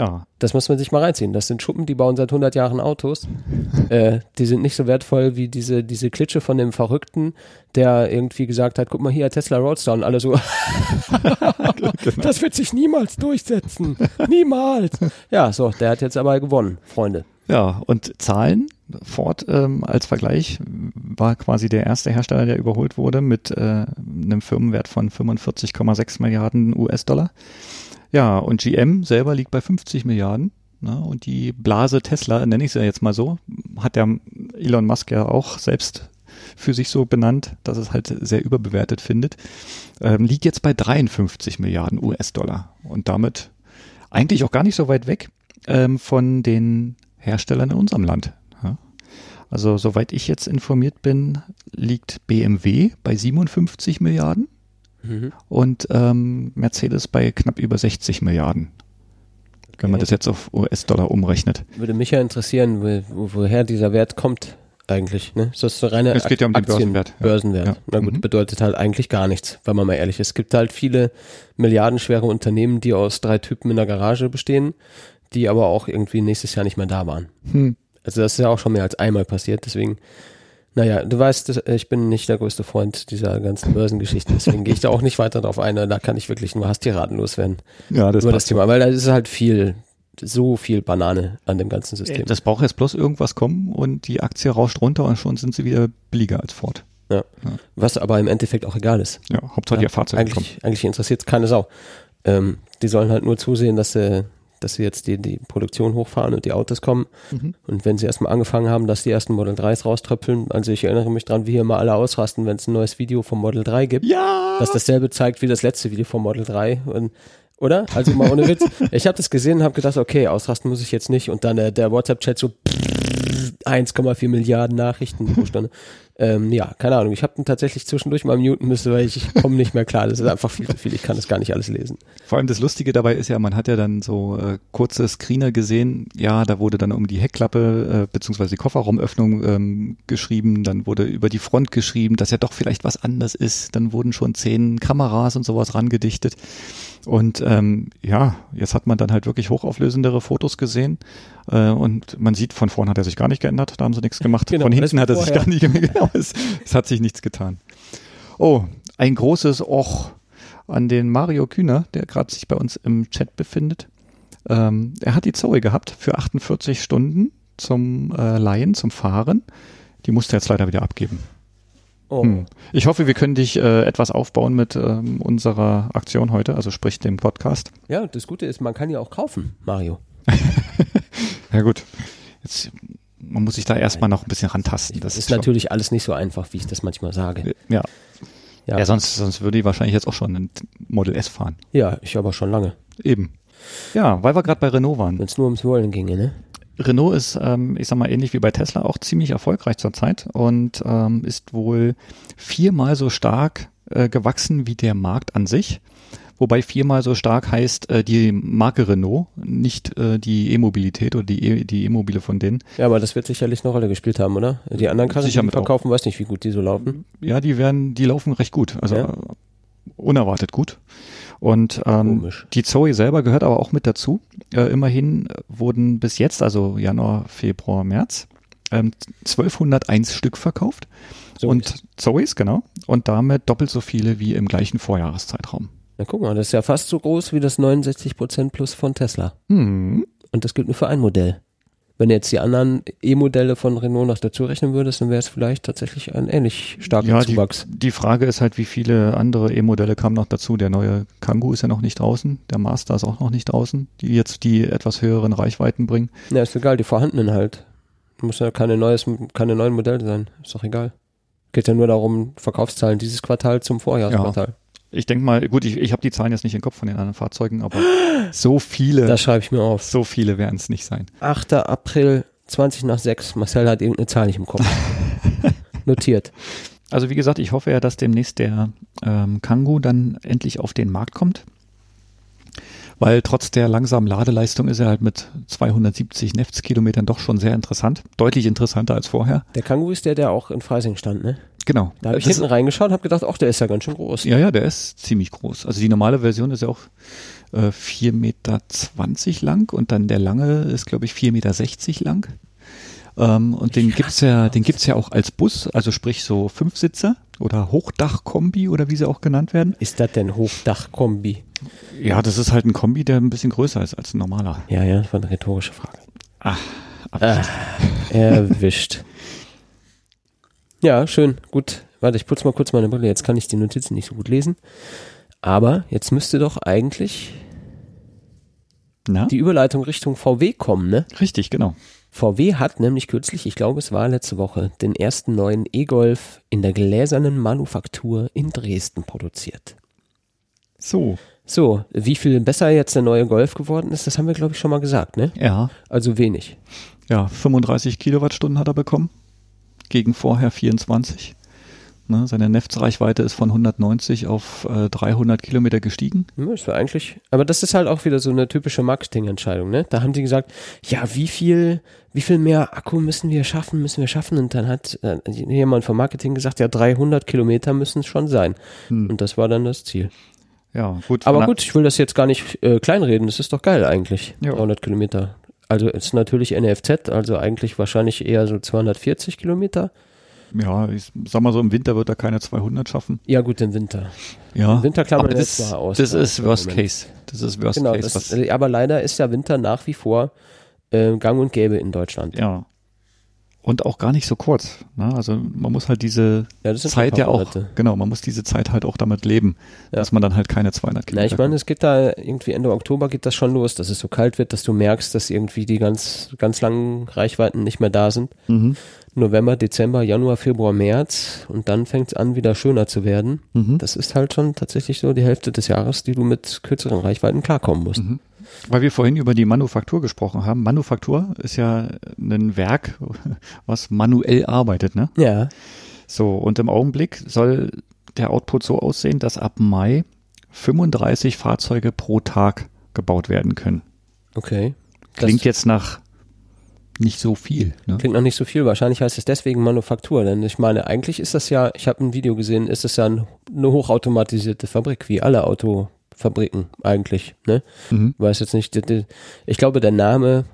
Ja, Das muss man sich mal reinziehen. Das sind Schuppen, die bauen seit 100 Jahren Autos. äh, die sind nicht so wertvoll wie diese, diese Klitsche von dem Verrückten, der irgendwie gesagt hat, guck mal hier, Tesla Roadster und alle so, das wird sich niemals durchsetzen. Niemals. Ja, so, der hat jetzt aber gewonnen, Freunde. Ja, und Zahlen, Ford ähm, als Vergleich war quasi der erste Hersteller, der überholt wurde mit äh, einem Firmenwert von 45,6 Milliarden US-Dollar. Ja, und GM selber liegt bei 50 Milliarden. Ne, und die Blase Tesla, nenne ich sie jetzt mal so, hat der Elon Musk ja auch selbst für sich so benannt, dass es halt sehr überbewertet findet, ähm, liegt jetzt bei 53 Milliarden US-Dollar. Und damit eigentlich auch gar nicht so weit weg ähm, von den Herstellern in unserem Land. Ja. Also soweit ich jetzt informiert bin, liegt BMW bei 57 Milliarden und ähm, Mercedes bei knapp über 60 Milliarden. wenn man das jetzt auf US-Dollar umrechnet. Würde mich ja interessieren, wo, woher dieser Wert kommt eigentlich. Ne? Ist das so reine Es geht ja um den Aktien- Börsenwert, ja. Börsenwert. Ja. Na gut, Mhm. bedeutet halt eigentlich gar nichts, wenn man mal ehrlich ist. Es gibt halt viele milliardenschwere Unternehmen, die aus drei Typen in der Garage bestehen, die aber auch irgendwie nächstes Jahr nicht mehr da waren. Hm. Also das ist ja auch schon mehr als einmal passiert, deswegen, naja, du weißt, ich bin nicht der größte Freund dieser ganzen Börsengeschichten, deswegen gehe ich da auch nicht weiter drauf ein, da kann ich wirklich nur Hastiraten loswerden Ja, das über das. Thema, weil da ist halt viel, so viel Banane an dem ganzen System. Das braucht jetzt bloß irgendwas kommen und die Aktie rauscht runter und schon sind sie wieder billiger als Ford. Was aber im Endeffekt auch egal ist. Ja, Hauptsache Ja, ihr Fahrzeug kommt. eigentlich, eigentlich interessiert keine Sau. Ähm, die sollen halt nur zusehen, dass sie, dass sie jetzt die, die Produktion hochfahren und die Autos kommen. Mhm. Und wenn sie erstmal angefangen haben, dass die ersten Model 3s rauströpfeln, also ich erinnere mich dran, wie hier immer alle ausrasten, wenn es ein neues Video vom Model 3 gibt, Ja! das dasselbe zeigt wie das letzte Video vom Model 3. Und, oder? Also mal ohne Witz. Ich habe das gesehen und habe gedacht, okay, ausrasten muss ich jetzt nicht. Und dann äh, der WhatsApp-Chat so 1,4 Milliarden Nachrichten pro Stunde. Ähm, ja, keine Ahnung. Ich habe den tatsächlich zwischendurch mal muten müssen, weil ich, ich komme nicht mehr klar. Das ist einfach viel zu viel. Ich kann das gar nicht alles lesen. Vor allem das Lustige dabei ist ja, man hat ja dann so äh, kurze Screener gesehen. Ja, da wurde dann um die Heckklappe äh, beziehungsweise die Kofferraumöffnung ähm, geschrieben. Dann wurde über die Front geschrieben, dass ja doch vielleicht was anders ist. Dann wurden schon zehn Kameras und sowas rangedichtet. Und ähm, ja, jetzt hat man dann halt wirklich hochauflösendere Fotos gesehen. Äh, und man sieht, von vorn hat er sich gar nicht geändert. Da haben sie nichts gemacht. Genau, von hinten hat er sich gar nicht geändert. Genau, es, es hat sich nichts getan. Oh, ein großes Och an den Mario Kühner, der gerade sich bei uns im Chat befindet. Ähm, er hat die Zoe gehabt für 48 Stunden zum äh, Leihen, zum Fahren. Die musste er jetzt leider wieder abgeben. Oh. Hm. Ich hoffe, wir können dich äh, etwas aufbauen mit ähm, unserer Aktion heute, also sprich dem Podcast. Ja, das Gute ist, man kann ja auch kaufen, Mario. Ja gut, jetzt, man muss sich da erstmal noch ein bisschen rantasten. Das ist schon- natürlich alles nicht so einfach, wie ich das manchmal sage. Ja. Ja. Ja, sonst, sonst würde ich wahrscheinlich jetzt auch schon ein Model S fahren. Ja, ich aber schon lange. Eben. Ja, weil wir gerade bei Renault waren. Wenn es nur ums Wollen ginge, ne? Renault ist, ähm, ich sag mal, ähnlich wie bei Tesla auch ziemlich erfolgreich zurzeit und ähm, ist wohl viermal so stark äh, gewachsen wie der Markt an sich. Wobei viermal so stark heißt äh, die Marke Renault, nicht äh, die E-Mobilität oder die E- die E-Mobile von denen. Ja, aber das wird sicherlich eine Rolle gespielt haben, oder? Die anderen Karren, die Sicher die mit auch. verkaufen, weiß nicht, wie gut die so laufen. Ja, die werden, die laufen recht gut, also Ja. äh, unerwartet gut. Und ähm, Komisch. die Zoe selber gehört aber auch mit dazu. Äh, immerhin wurden bis jetzt, also Januar, Februar, März, ähm, 1201 Stück verkauft. So und Zoes, genau. Und damit doppelt so viele wie im gleichen Vorjahreszeitraum. Na guck mal, das ist ja fast so groß wie das 69% Plus von Tesla. Hm. Und das gilt nur für ein Modell. Wenn du jetzt die anderen E-Modelle von Renault noch dazu rechnen würdest, dann wäre es vielleicht tatsächlich ein ähnlich starker Ja, die, Zuwachs. die Frage ist halt, wie viele andere E-Modelle kamen noch dazu. Der neue Kangoo ist ja noch nicht draußen, der Master ist auch noch nicht draußen, die jetzt die etwas höheren Reichweiten bringen. Ja, ist egal, die vorhandenen halt. Muss ja keine, neues, keine neuen Modelle sein. Ist doch egal. Geht ja nur darum, Verkaufszahlen dieses Quartal zum Vorjahresquartal. Ich denke mal, gut, ich, ich habe die Zahlen jetzt nicht im Kopf von den anderen Fahrzeugen, aber so viele, Das schreibe ich mir auf. so viele werden es nicht sein. 8. April 20 nach 6. Marcel hat irgendeine Zahl nicht im Kopf. Notiert. Also wie gesagt, ich hoffe ja, dass demnächst der ähm, Kangoo dann endlich auf den Markt kommt. Weil trotz der langsamen Ladeleistung ist er halt mit 270 Neftskilometern doch schon sehr interessant. Deutlich interessanter als vorher. Der Kangoo ist der, der auch in Freising stand, ne? Genau. Da habe ich Das- hinten reingeschaut und habe gedacht, ach, der ist ja ganz schön groß. Ja, ja, der ist ziemlich groß. Also die normale Version ist ja auch äh, 4,20 Meter lang und dann der lange ist, glaube ich, 4,60 Meter lang. Ähm, und den gibt's ja, den gibt's ja auch als Bus, also sprich so Fünfsitzer oder Hochdachkombi oder wie sie auch genannt werden. Ist das denn Hochdachkombi? Ja, das ist halt ein Kombi, der ein bisschen größer ist als ein normaler. Ja, ja, das war eine rhetorische Frage. Ah, Ah, erwischt. Ja, schön, gut. Warte, ich putze mal kurz meine Brille. Jetzt kann ich die Notizen nicht so gut lesen. Aber jetzt müsste doch eigentlich Na? die Überleitung Richtung VW kommen, ne? Richtig, genau. VW hat nämlich kürzlich, ich glaube es war letzte Woche, den ersten neuen E-Golf in der gläsernen Manufaktur in Dresden produziert. So. So, wie viel besser jetzt der neue Golf geworden ist, das haben wir glaube ich schon mal gesagt, ne? Ja, Also wenig. ja, 35 Kilowattstunden hat er bekommen. Gegen vorher 24. Ne? Seine Netzreichweite ist von 190 auf äh, 300 Kilometer gestiegen. Das war eigentlich, aber das ist halt auch wieder so eine typische Marketingentscheidung, ne? Da haben die gesagt, ja, wie viel, wie viel mehr Akku müssen wir schaffen, müssen wir schaffen? Und dann hat äh, jemand vom Marketing gesagt, ja, 300 Kilometer müssen es schon sein. Hm. Und das war dann das Ziel. Ja, gut. Aber gut, ich will das jetzt gar nicht äh, kleinreden. Das ist doch geil eigentlich. Ja. 300 Kilometer. Also ist natürlich NFZ, also eigentlich wahrscheinlich eher so 240 Kilometer. Ja, ich sag mal so, im Winter wird er keine 200 schaffen. Ja gut, im Winter. Ja, Im Winter klammern wir das, mal aus. das ist Worst Moment. Case. Das ist Worst Genau, Case. das, aber leider ist ja Winter nach wie vor äh, gang und gäbe in Deutschland. ja. Und auch gar nicht so kurz. Ne? Also man muss halt diese Ja, Zeit ja auch, genau, man muss diese Zeit halt auch damit leben, Ja. dass man dann halt keine 200 Na, Kilometer ich meine, es geht da irgendwie Ende Oktober geht das schon los, dass es so kalt wird, dass du merkst, dass irgendwie die ganz, ganz langen Reichweiten nicht mehr da sind. Mhm. November, Dezember, Januar, Februar, März und dann fängt es an, wieder schöner zu werden. Mhm. Das ist halt schon tatsächlich so die Hälfte des Jahres, die du mit kürzeren Reichweiten klarkommen musst. Mhm. Weil wir vorhin über die Manufaktur gesprochen haben. Manufaktur ist ja ein Werk, was manuell arbeitet, ne? Ja. So, und im Augenblick soll der Output so aussehen, dass ab Mai 35 Fahrzeuge pro Tag gebaut werden können. Okay. Klingt das jetzt nach nicht so viel. Ne? klingt noch nicht so viel. Wahrscheinlich heißt es deswegen Manufaktur, denn ich meine, eigentlich ist das ja, ich habe ein Video gesehen, ist es ja ein, eine hochautomatisierte Fabrik, wie alle Autofabriken eigentlich. Ne? Mhm. weiß jetzt nicht, ich glaube, der Name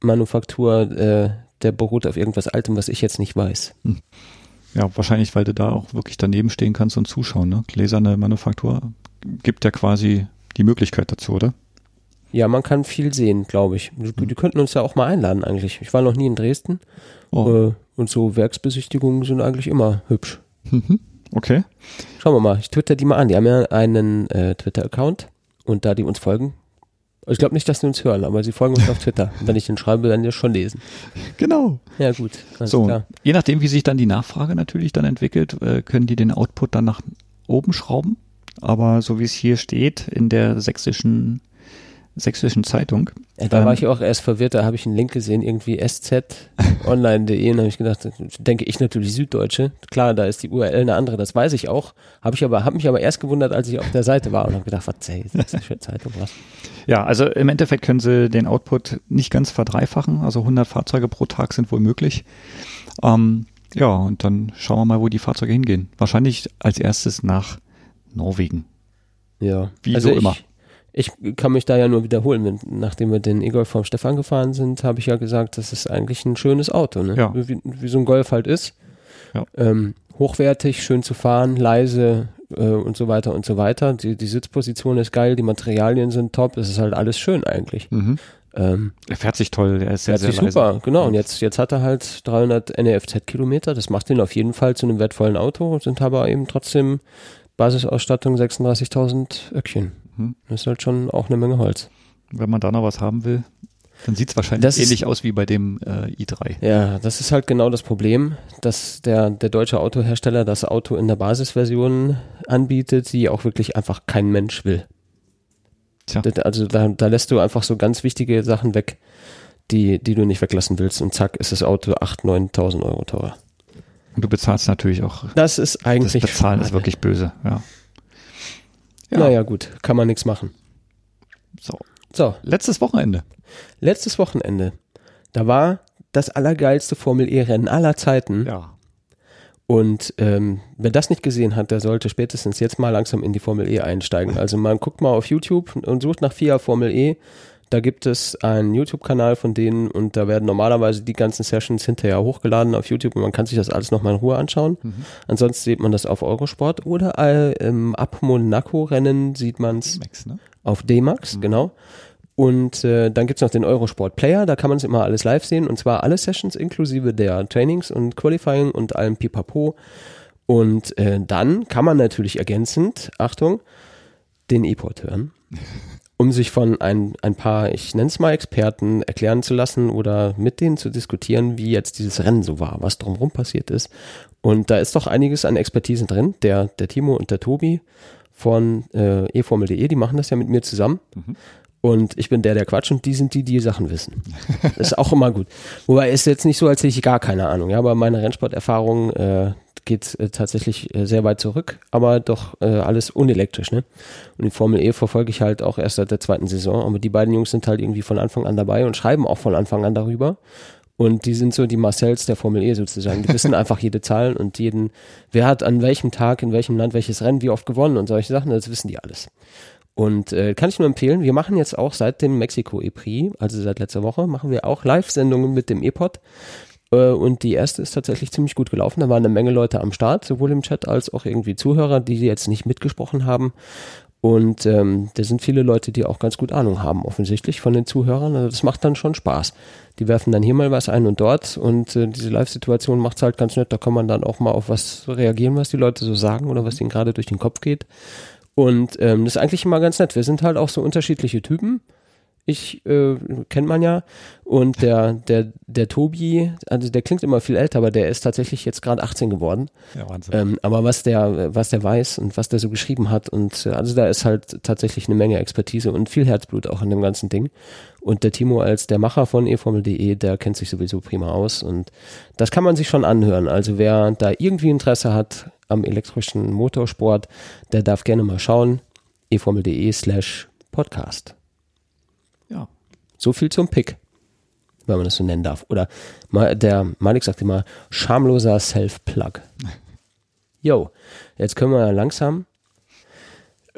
Manufaktur, äh, der beruht auf irgendwas Altem, was ich jetzt nicht weiß. Ja, wahrscheinlich, weil du da auch wirklich daneben stehen kannst und zuschauen. Ne? Gläserne Manufaktur gibt ja quasi die Möglichkeit dazu, oder? Ja, man kann viel sehen, glaube ich. Die, die könnten uns ja auch mal einladen eigentlich. Ich war noch nie in Dresden Oh. äh, und so Werksbesichtigungen sind eigentlich immer hübsch. Mhm. Okay. Schauen wir mal, ich twitter die mal an. Die haben ja einen äh, Twitter-Account und da die uns folgen, ich glaube nicht, dass sie uns hören, aber sie folgen uns auf Twitter. Und wenn ich den schreibe, werden die das schon lesen. Genau. Ja gut, so, klar. je nachdem, wie sich dann die Nachfrage natürlich dann entwickelt, äh, können die den Output dann nach oben schrauben. Aber so wie es hier steht in der sächsischen, sächsischen Zeitung. Ja, da ähm, war ich auch erst verwirrt, da habe ich einen Link gesehen, irgendwie szonline.de, und habe ich gedacht, denke ich natürlich Süddeutsche. Klar, da ist die URL eine andere, das weiß ich auch. Habe ich aber, habe mich aber erst gewundert, als ich auf der Seite war und habe gedacht, was, ey, sächsische Zeitung, was? Ja, also im Endeffekt können sie den Output nicht ganz verdreifachen. Also 100 Fahrzeuge pro Tag sind wohl möglich. Ähm, ja, und dann schauen wir mal, wo die Fahrzeuge hingehen. Wahrscheinlich als erstes nach Norwegen. Ja. Wie also so ich, immer. Ich kann mich da ja nur wiederholen. Nachdem wir den E-Golf vom Stefan gefahren sind, habe ich ja gesagt, das ist eigentlich ein schönes Auto, ne? Ja. Wie, wie so ein Golf halt ist. Ja. Ähm, hochwertig, schön zu fahren, leise äh, und so weiter und so weiter. Die, die Sitzposition ist geil, die Materialien sind top, es ist halt alles schön eigentlich. Mhm. Ähm, Er fährt sich toll, er ist sehr, Fährt sehr sich leise. super, genau. Und jetzt, jetzt hat er halt 300 NEFZ-Kilometer. Das macht ihn auf jeden Fall zu einem wertvollen Auto, sind aber eben trotzdem Basisausstattung 36.000 Öckchen. Mhm. Das ist halt schon auch eine Menge Holz. Wenn man da noch was haben will, dann sieht es wahrscheinlich Das ist- ähnlich aus wie bei dem äh, i3. Ja, das ist halt genau das Problem, dass der, der deutsche Autohersteller das Auto in der Basisversion anbietet, die auch wirklich einfach kein Mensch will. Tja. Das- Also da, da lässt du einfach so ganz wichtige Sachen weg, die, die du nicht weglassen willst und zack ist das Auto 8.000, 9.000 Euro teurer. Und du bezahlst natürlich auch. Das ist Das eigentlich Bezahlen ist schade. wirklich böse, ja. Ja, Naja, gut, kann man nichts machen. so. So, Letztes Wochenende. letztes Wochenende, da war das allergeilste Formel E-Rennen aller Zeiten. Ja. Und ähm, wer das nicht gesehen hat, der sollte spätestens jetzt mal langsam in die Formel E einsteigen. Also man guckt mal auf YouTube und sucht nach FIA Formel E. Da gibt es einen YouTube-Kanal von denen und da werden normalerweise die ganzen Sessions hinterher hochgeladen auf YouTube und man kann sich das alles nochmal in Ruhe anschauen. Ansonsten sieht man das auf Eurosport oder äh, im ab Monaco-Rennen sieht man es ne? auf D-Max, genau. Und äh, dann gibt's noch den Eurosport Player, da kann man es immer alles live sehen und zwar alle Sessions inklusive der Trainings und Qualifying und allem Pipapo. Und äh, dann kann man natürlich ergänzend, Achtung, den E-Port hören, um sich von ein, ein paar, ich nenne es mal Experten, erklären zu lassen oder mit denen zu diskutieren, wie jetzt dieses Rennen so war, was drumherum passiert ist. Und da ist doch einiges an Expertise drin. Der, der Timo und der Tobi von äh, eFormel.de, die machen das ja mit mir zusammen. Und ich bin der, der quatscht und die sind die, die Sachen wissen. Das ist auch immer gut. Wobei ist jetzt nicht so, als hätte ich gar keine Ahnung. Ja, aber meine Rennsporterfahrung äh, geht äh, tatsächlich äh, sehr weit zurück, aber doch äh, alles unelektrisch, ne? Und die Formel E verfolge ich halt auch erst seit der zweiten Saison, aber die beiden Jungs sind halt irgendwie von Anfang an dabei und schreiben auch von Anfang an darüber. Und die sind so die Marcells der Formel E sozusagen. Die wissen einfach jede Zahl und jeden, wer hat an welchem Tag, in welchem Land welches Rennen wie oft gewonnen und solche Sachen, das wissen die alles. Und äh, kann ich nur empfehlen, wir machen jetzt auch seit dem Mexiko E-Prix, also seit letzter Woche, machen wir auch Live-Sendungen mit dem E-Pod. Äh, und die erste ist tatsächlich ziemlich gut gelaufen. Da waren eine Menge Leute am Start, sowohl im Chat als auch irgendwie Zuhörer, die jetzt nicht mitgesprochen haben. Und ähm, da sind viele Leute, die auch ganz gut Ahnung haben, offensichtlich von den Zuhörern. Also das macht dann schon Spaß. Die werfen dann hier mal was ein und dort und äh, diese Live-Situation macht's halt ganz nett. Da kann man dann auch mal auf was reagieren, was die Leute so sagen oder was ihnen gerade durch den Kopf geht. Und ähm, das ist eigentlich immer ganz nett. Wir sind halt auch so unterschiedliche Typen ich äh, kennt man ja. Und der, der, der Tobi, also der klingt immer viel älter, aber der ist tatsächlich jetzt gerade 18 geworden. Ja, Wahnsinn. Ähm, aber was der, was der weiß und was der so geschrieben hat und äh, also da ist halt tatsächlich eine Menge Expertise und viel Herzblut auch in dem ganzen Ding. Und der Timo als der Macher von eFormel.de, der kennt sich sowieso prima aus und das kann man sich schon anhören. Also wer da irgendwie Interesse hat am elektrischen Motorsport, der darf gerne mal schauen. eFormel.de slash Podcast. So viel zum Pick, wenn man das so nennen darf. Oder der Malik sagt immer, schamloser Self-Plug. Jo, jetzt können wir langsam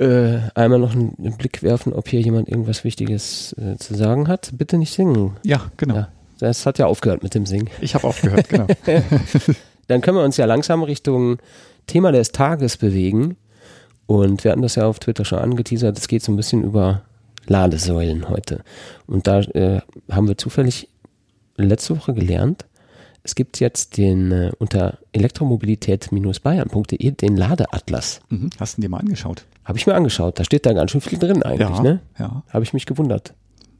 äh, einmal noch einen Blick werfen, ob hier jemand irgendwas Wichtiges äh, zu sagen hat. Bitte nicht singen. Ja, genau. Ja, das hat ja aufgehört mit dem Singen. Ich habe aufgehört, genau. Dann können wir uns ja langsam Richtung Thema des Tages bewegen. Und wir hatten das ja auf Twitter schon angeteasert. Es geht so ein bisschen über Ladesäulen heute. Und da äh, haben wir zufällig letzte Woche gelernt, es gibt jetzt den äh, unter elektromobilität-bayern.de den Ladeatlas. Mhm. Hast du dir mal angeschaut? Habe ich mir angeschaut. Da steht da ganz schön viel drin eigentlich, ja, ne? Ja. Habe ich mich gewundert.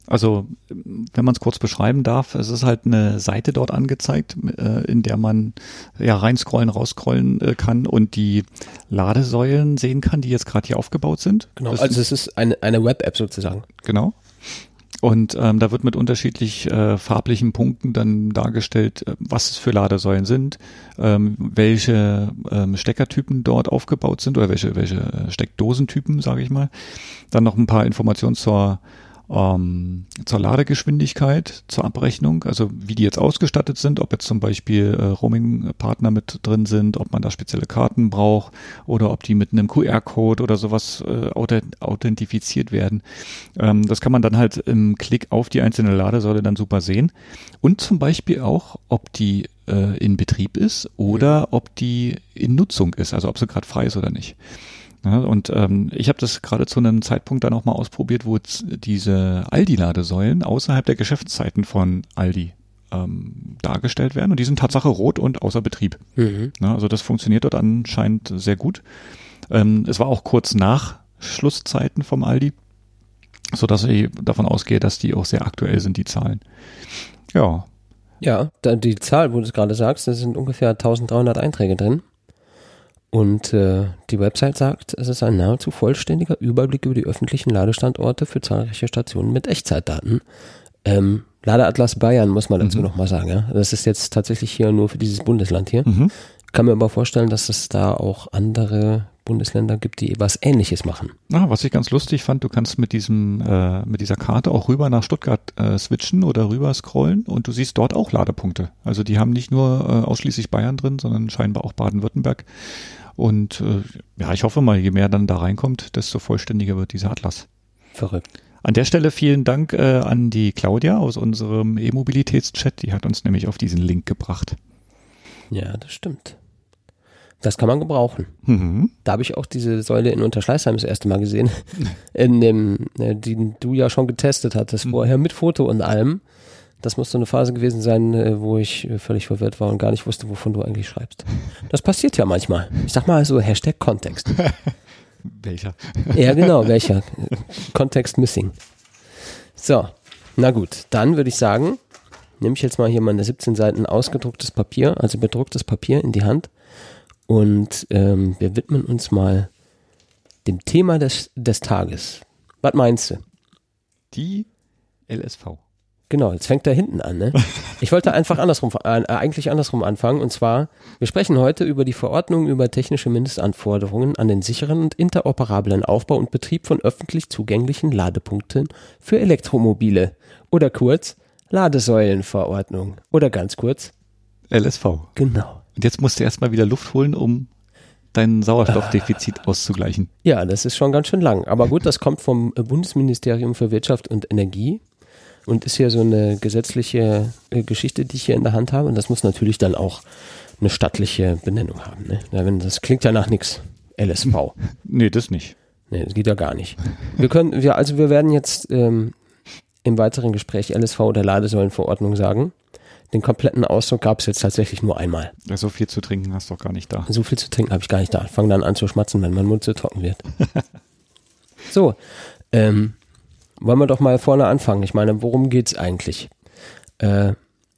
Also, wenn man es kurz beschreiben darf, es ist halt eine Seite dort angezeigt, äh, in der man ja reinscrollen, rausscrollen äh, kann und die Ladesäulen sehen kann, die jetzt gerade hier aufgebaut sind. Genau, das also es ist eine, eine Web-App sozusagen. Genau. Und ähm, da wird mit unterschiedlich äh, farblichen Punkten dann dargestellt, äh, was es für Ladesäulen sind, ähm, welche ähm, Steckertypen dort aufgebaut sind oder welche, welche äh, Steckdosentypen, sage ich mal. Dann noch ein paar Informationen zur ähm, zur Ladegeschwindigkeit, zur Abrechnung, also wie die jetzt ausgestattet sind, ob jetzt zum Beispiel äh, Roaming-Partner mit drin sind, ob man da spezielle Karten braucht oder ob die mit einem QR-Code oder sowas äh, authentifiziert werden. Ähm, das kann man dann halt im Klick auf die einzelne Ladesäule dann super sehen. Und zum Beispiel auch, ob die äh, in Betrieb ist oder ob die in Nutzung ist, also ob sie gerade frei ist oder nicht. Ja, und ähm, ich habe das gerade zu einem Zeitpunkt dann auch mal ausprobiert, wo diese Aldi-Ladesäulen außerhalb der Geschäftszeiten von Aldi ähm, dargestellt werden und die sind Tatsache rot und außer Betrieb. Mhm. Ja, also das funktioniert dort anscheinend sehr gut. Ähm, es war auch kurz nach Schlusszeiten vom Aldi, so dass ich davon ausgehe, dass die auch sehr aktuell sind, die Zahlen. Ja. Ja, die Zahl, wo du es gerade sagst, da sind ungefähr 1300 Einträge drin. Und äh, die Website sagt, es ist ein nahezu vollständiger Überblick über die öffentlichen Ladestandorte für zahlreiche Stationen mit Echtzeitdaten. Ähm, Ladeatlas Bayern muss man dazu mhm. nochmal sagen. Ja? Das ist jetzt tatsächlich hier nur für dieses Bundesland hier. Mhm. Kann mir aber vorstellen, dass es da auch andere Bundesländer gibt, die was Ähnliches machen. Ah, was ich ganz lustig fand, du kannst mit diesem äh, mit dieser Karte auch rüber nach Stuttgart äh, switchen oder rüber scrollen und du siehst dort auch Ladepunkte. Also die haben nicht nur äh, ausschließlich Bayern drin, sondern scheinbar auch Baden-Württemberg. Und äh, ja, ich hoffe mal, je mehr dann da reinkommt, desto vollständiger wird dieser Atlas. Verrückt. An der Stelle vielen Dank äh, an die Claudia aus unserem E-Mobilitätschat. Die hat uns nämlich auf diesen Link gebracht. Ja, das stimmt. Das kann man gebrauchen. Mhm. Da habe ich auch diese Säule in Unterschleißheim das erste Mal gesehen. In dem, äh, die du ja schon getestet hattest, mhm. vorher mit Foto und allem. Das muss so eine Phase gewesen sein, äh, wo ich äh, völlig verwirrt war und gar nicht wusste, wovon du eigentlich schreibst. Das passiert ja manchmal. Ich sag mal so Hashtag Kontext. welcher? Ja, genau, welcher. Kontext missing. So, na gut, dann würde ich sagen, nehme ich jetzt mal hier meine 17 Seiten ausgedrucktes Papier, also bedrucktes Papier in die Hand und ähm, wir widmen uns mal dem Thema des, des Tages. Was meinst du? Die LSV. Genau, jetzt fängt er hinten an. Ne? Ich wollte einfach andersrum, äh, eigentlich andersrum anfangen. Und zwar, wir sprechen heute über die Verordnung über technische Mindestanforderungen an den sicheren und interoperablen Aufbau und Betrieb von öffentlich zugänglichen Ladepunkten für Elektromobile. Oder kurz Ladesäulenverordnung. Oder ganz kurz LSV. Genau. Und jetzt musst du erstmal wieder Luft holen, um dein Sauerstoffdefizit auszugleichen. Ja, das ist schon ganz schön lang. Aber gut, das kommt vom Bundesministerium für Wirtschaft und Energie und ist hier so eine gesetzliche äh, Geschichte, die ich hier in der Hand habe. Und das muss natürlich dann auch eine stattliche Benennung haben. Ne? Ja, wenn, das klingt ja nach nichts. LSV. Nee, das nicht. Nee, das geht ja gar nicht. Wir können, wir, also wir werden jetzt ähm, im weiteren Gespräch LSV oder Ladesäulenverordnung sagen. Den kompletten Ausdruck gab es jetzt tatsächlich nur einmal. Ja, so viel zu trinken hast du doch gar nicht da. So viel zu trinken habe ich gar nicht da. Fang dann an zu schmatzen, wenn mein Mund zu trocken wird. so, ähm, wollen wir doch mal vorne anfangen. Ich meine, worum geht's eigentlich? Äh,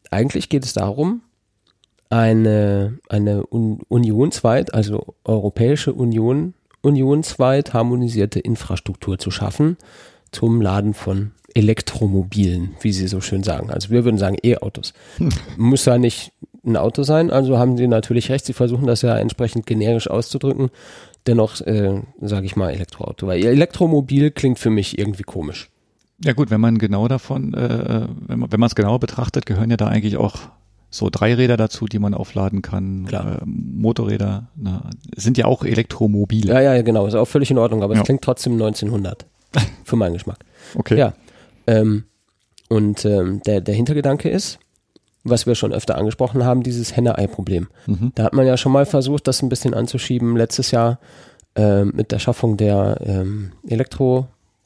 eigentlich geht es darum, eine, eine un unionsweit, also Europäische Union, unionsweit harmonisierte Infrastruktur zu schaffen zum Laden von Elektromobilen, wie sie so schön sagen. Also wir würden sagen E-Autos. Muss ja nicht ein Auto sein, also haben sie natürlich recht. Sie versuchen das ja entsprechend generisch auszudrücken. Dennoch äh, sage ich mal Elektroauto, weil Elektromobil klingt für mich irgendwie komisch. Ja gut, wenn man genau davon, äh, wenn man wenn man es genauer betrachtet, gehören ja da eigentlich auch so Dreiräder dazu, die man aufladen kann. Klar. Äh, Motorräder na, sind ja auch Elektromobile. Ja, ja, genau, ist auch völlig in Ordnung, aber Ja. es klingt trotzdem 1900 für meinen Geschmack. Okay. Ja. Ähm, und ähm, der, der Hintergedanke ist, was wir schon öfter angesprochen haben, dieses Henne-Ei-Problem. Mhm. Da hat man ja schon mal versucht, das ein bisschen anzuschieben. Letztes Jahr ähm, mit der Schaffung der ähm,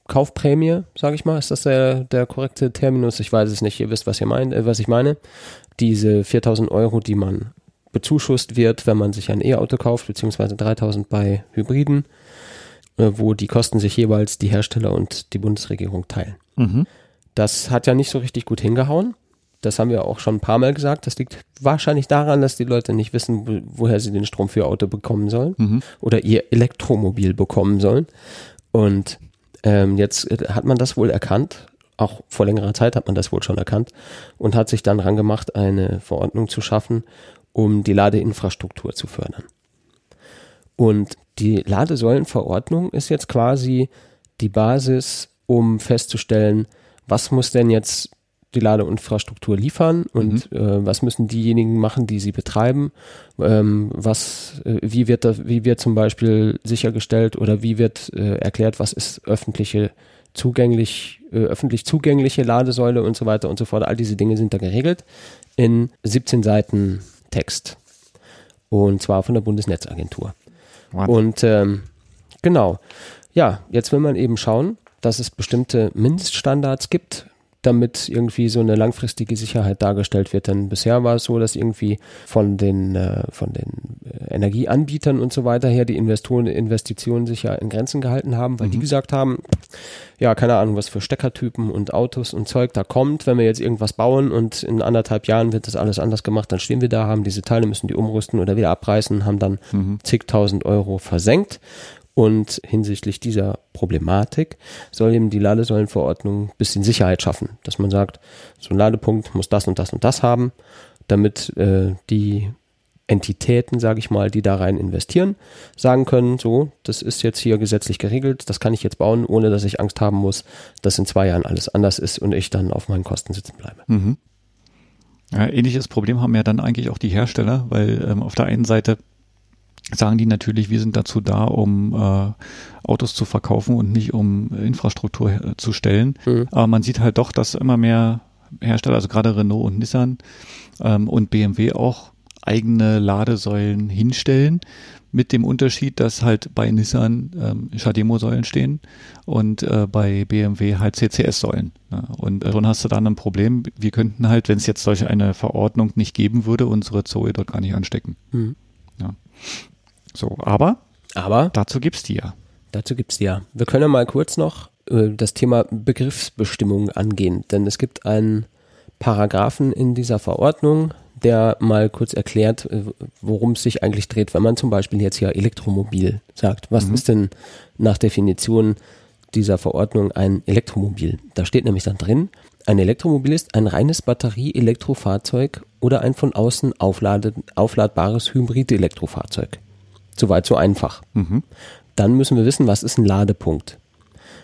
Elektrokaufprämie, sage ich mal. Ist das der, der korrekte Terminus? Ich weiß es nicht. Ihr wisst, was, ihr meint, äh, was ich meine. Diese 4000 Euro, die man bezuschusst wird, wenn man sich ein E-Auto kauft, beziehungsweise 3000 bei Hybriden, äh, wo die Kosten sich jeweils die Hersteller und die Bundesregierung teilen. Mhm. Das hat ja nicht so richtig gut hingehauen. Das haben wir auch schon ein paar Mal gesagt. Das liegt wahrscheinlich daran, dass die Leute nicht wissen, wo- woher sie den Strom für ihr Auto bekommen sollen Mhm. oder ihr Elektromobil bekommen sollen. Und ähm, jetzt äh, hat man das wohl erkannt, auch vor längerer Zeit hat man das wohl schon erkannt und hat sich dann rangemacht, eine Verordnung zu schaffen, um die Ladeinfrastruktur zu fördern. Und die Ladesäulenverordnung ist jetzt quasi die Basis, um festzustellen, was muss denn jetzt die Ladeinfrastruktur liefern und äh, was müssen diejenigen machen, die sie betreiben, ähm, was, äh, wie wird das, wie wird zum Beispiel sichergestellt oder wie wird äh, erklärt, was ist öffentliche zugänglich, äh, öffentlich zugängliche Ladesäule und so weiter und so fort. All diese Dinge sind da geregelt in 17 Seiten Text. Und zwar von der Bundesnetzagentur. Wahnsinn. Und ähm, genau, ja, jetzt will man eben schauen, dass es bestimmte Mindeststandards gibt, damit irgendwie so eine langfristige Sicherheit dargestellt wird. Denn bisher war es so, dass irgendwie von den, äh, von den äh, Energieanbietern und so weiter her die Investoren, Investitionen sich ja in Grenzen gehalten haben, weil die gesagt haben, ja, keine Ahnung, was für Steckertypen und Autos und Zeug da kommt, wenn wir jetzt irgendwas bauen und in anderthalb Jahren wird das alles anders gemacht, dann stehen wir da, haben diese Teile, müssen die umrüsten oder wieder abreißen, haben dann zigtausend Euro versenkt. Und hinsichtlich dieser Problematik soll eben die Ladesäulenverordnung ein bisschen Sicherheit schaffen, dass man sagt, so ein Ladepunkt muss das und das und das haben, damit äh, die Entitäten, sage ich mal, die da rein investieren, sagen können, so, das ist jetzt hier gesetzlich geregelt, das kann ich jetzt bauen, ohne dass ich Angst haben muss, dass in zwei Jahren alles anders ist und ich dann auf meinen Kosten sitzen bleibe. Mhm. Ja, ähnliches Problem haben ja dann eigentlich auch die Hersteller, weil ähm, auf der einen Seite sagen die natürlich, wir sind dazu da, um äh, Autos zu verkaufen und nicht um Infrastruktur äh, zu stellen. Mhm. Aber man sieht halt doch, dass immer mehr Hersteller, also gerade Renault und Nissan ähm, und BMW auch eigene Ladesäulen hinstellen, mit dem Unterschied, dass halt bei Nissan ähm, Schademo-Säulen stehen und äh, bei BMW halt CCS-Säulen. Ne? Und äh, schon hast du dann ein Problem. Wir könnten halt, wenn es jetzt solch eine Verordnung nicht geben würde, unsere Zoe dort gar nicht anstecken. Mhm. So, aber Aber dazu gibt's die ja. Dazu gibt's die ja. Wir können ja mal kurz noch äh, das Thema Begriffsbestimmung angehen, denn es gibt einen Paragraphen in dieser Verordnung, der mal kurz erklärt, äh, worum es sich eigentlich dreht, wenn man zum Beispiel jetzt hier Elektromobil sagt. Was ist denn nach Definition dieser Verordnung ein Elektromobil? Da steht nämlich dann drin, Ein Elektromobil ist ein reines Batterie-Elektrofahrzeug oder ein von außen aufladbares Hybrid-Elektrofahrzeug. Soweit so einfach. Mhm. Dann müssen wir wissen, was ist ein Ladepunkt?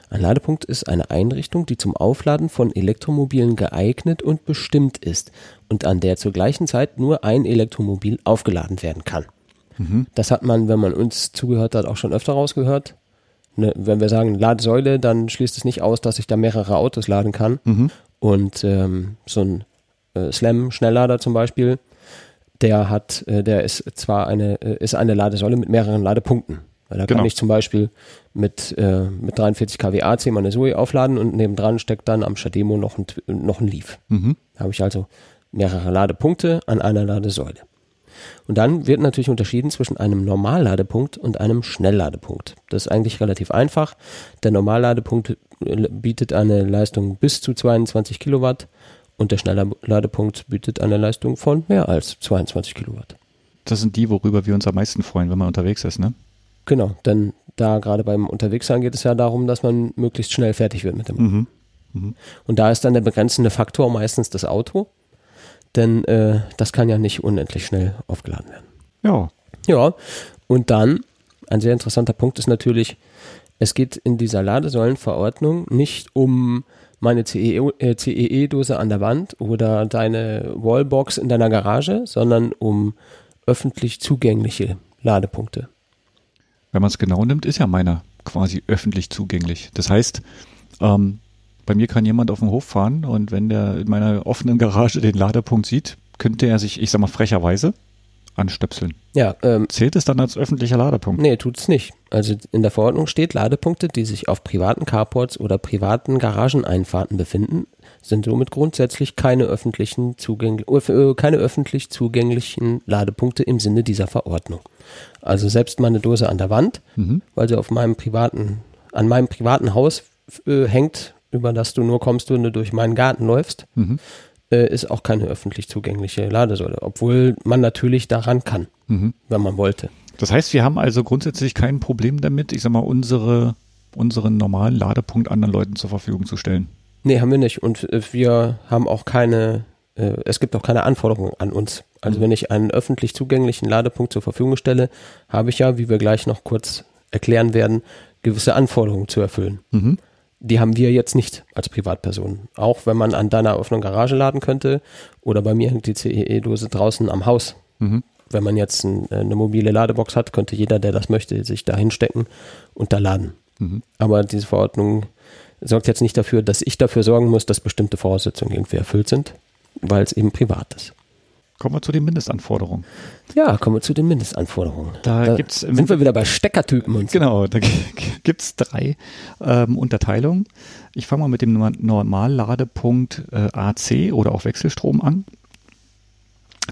Ein Ladepunkt ist eine Einrichtung, die zum Aufladen von Elektromobilen geeignet und bestimmt ist und an der zur gleichen Zeit nur ein Elektromobil aufgeladen werden kann. Das hat man, wenn man uns zugehört hat, auch schon öfter rausgehört. Ne, wenn wir sagen Ladesäule, dann schließt es nicht aus, dass ich da mehrere Autos laden kann. Und ähm, so ein äh, Slam-Schnelllader zum Beispiel, der hat, äh, der ist zwar eine, äh, ist eine Ladesäule mit mehreren Ladepunkten. Weil da Genau. kann ich zum Beispiel mit, äh, mit 43 kW AC meine Zoe aufladen und nebendran steckt dann am Shademo noch ein, noch ein Leaf. Mhm. Da habe ich also mehrere Ladepunkte an einer Ladesäule. Und dann wird natürlich unterschieden zwischen einem Normalladepunkt und einem Schnellladepunkt. Das ist eigentlich relativ einfach. Der Normalladepunkt äh, bietet eine Leistung bis zu 22 Kilowatt und der Schnellladepunkt bietet eine Leistung von mehr als 22 Kilowatt. Das sind die, worüber wir uns am meisten freuen, wenn man unterwegs ist, ne? Genau, denn da gerade beim Unterwegssein geht es ja darum, dass man möglichst schnell fertig wird mit dem Mhm. Und da ist dann der begrenzende Faktor meistens das Auto, denn äh, das kann ja nicht unendlich schnell aufgeladen werden. Ja. Ja, und dann, ein sehr interessanter Punkt ist natürlich, es geht in dieser Ladesäulenverordnung nicht um meine CEE äh, CEE-Dose an der Wand oder deine Wallbox in deiner Garage, sondern um öffentlich zugängliche Ladepunkte. Wenn man es genau nimmt, ist ja meiner quasi öffentlich zugänglich. Das heißt, ähm, bei mir kann jemand auf den Hof fahren und wenn der in meiner offenen Garage den Ladepunkt sieht, könnte er sich, ich sag mal frecherweise, anstöpseln. Ja, ähm, Zählt es dann als öffentlicher Ladepunkt? Nee, tut es nicht. Also in der Verordnung steht, Ladepunkte, die sich auf privaten Carports oder privaten Garageneinfahrten befinden, sind somit grundsätzlich keine öffentlichen zugänglich, äh, keine öffentlich zugänglichen Ladepunkte im Sinne dieser Verordnung. Also selbst meine Dose an der Wand, Mhm. weil sie auf meinem privaten, an meinem privaten Haus äh, hängt, über das du nur kommst, wenn du durch meinen Garten läufst, Mhm. Äh, ist auch keine öffentlich zugängliche Ladesäule, obwohl man natürlich daran kann, Mhm. wenn man wollte. Das heißt, wir haben also grundsätzlich kein Problem damit, ich sag mal, unsere, unseren normalen Ladepunkt anderen Leuten zur Verfügung zu stellen. Nee, haben wir nicht. Und äh, wir haben auch keine, äh, es gibt auch keine Anforderungen an uns. Also wenn ich einen öffentlich zugänglichen Ladepunkt zur Verfügung stelle, habe ich ja, wie wir gleich noch kurz erklären werden, gewisse Anforderungen zu erfüllen. Mhm. Die haben wir jetzt nicht als Privatperson. Auch wenn man an deiner offenen Garage laden könnte oder bei mir hängt die CEE-Dose draußen am Haus. Mhm. Wenn man jetzt ein, äh, eine mobile Ladebox hat, könnte jeder, der das möchte, sich da hinstecken und da laden. Mhm. Aber diese Verordnung sorgt jetzt nicht dafür, dass ich dafür sorgen muss, dass bestimmte Voraussetzungen irgendwie erfüllt sind, weil es eben privat ist. Kommen wir zu den Mindestanforderungen. Ja, kommen wir zu den Mindestanforderungen. Da gibt's- sind wir wieder bei Steckertypen und so. Genau, da gibt es drei ähm, Unterteilungen. Ich fange mal mit dem Norm- Normalladepunkt äh, AC oder auch Wechselstrom an.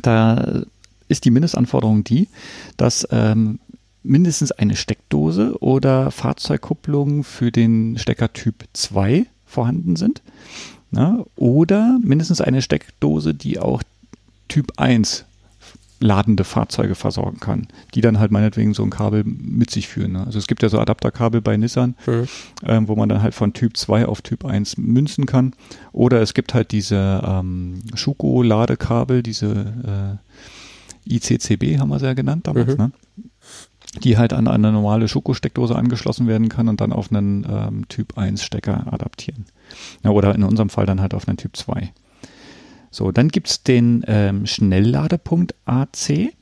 Da ist die Mindestanforderung die, dass ähm, mindestens eine Steckdose oder Fahrzeugkupplung für den Stecker Typ 2 vorhanden sind. Na, oder mindestens eine Steckdose, die auch Typ 1 ladende Fahrzeuge versorgen kann, die dann halt meinetwegen so ein Kabel mit sich führen. Ne? Also es gibt ja so Adapterkabel bei Nissan, Mhm. ähm, wo man dann halt von Typ 2 auf Typ 1 münzen kann. Oder es gibt halt diese ähm, Schuko-Ladekabel, diese äh, ICCB haben wir sie ja genannt damals, Mhm. ne? die halt an eine normale Schuko-Steckdose angeschlossen werden kann und dann auf einen ähm, Typ 1 Stecker adaptieren. Ja, oder in unserem Fall dann halt auf einen Typ 2. So, dann gibt's den ähm, Schnellladepunkt AC.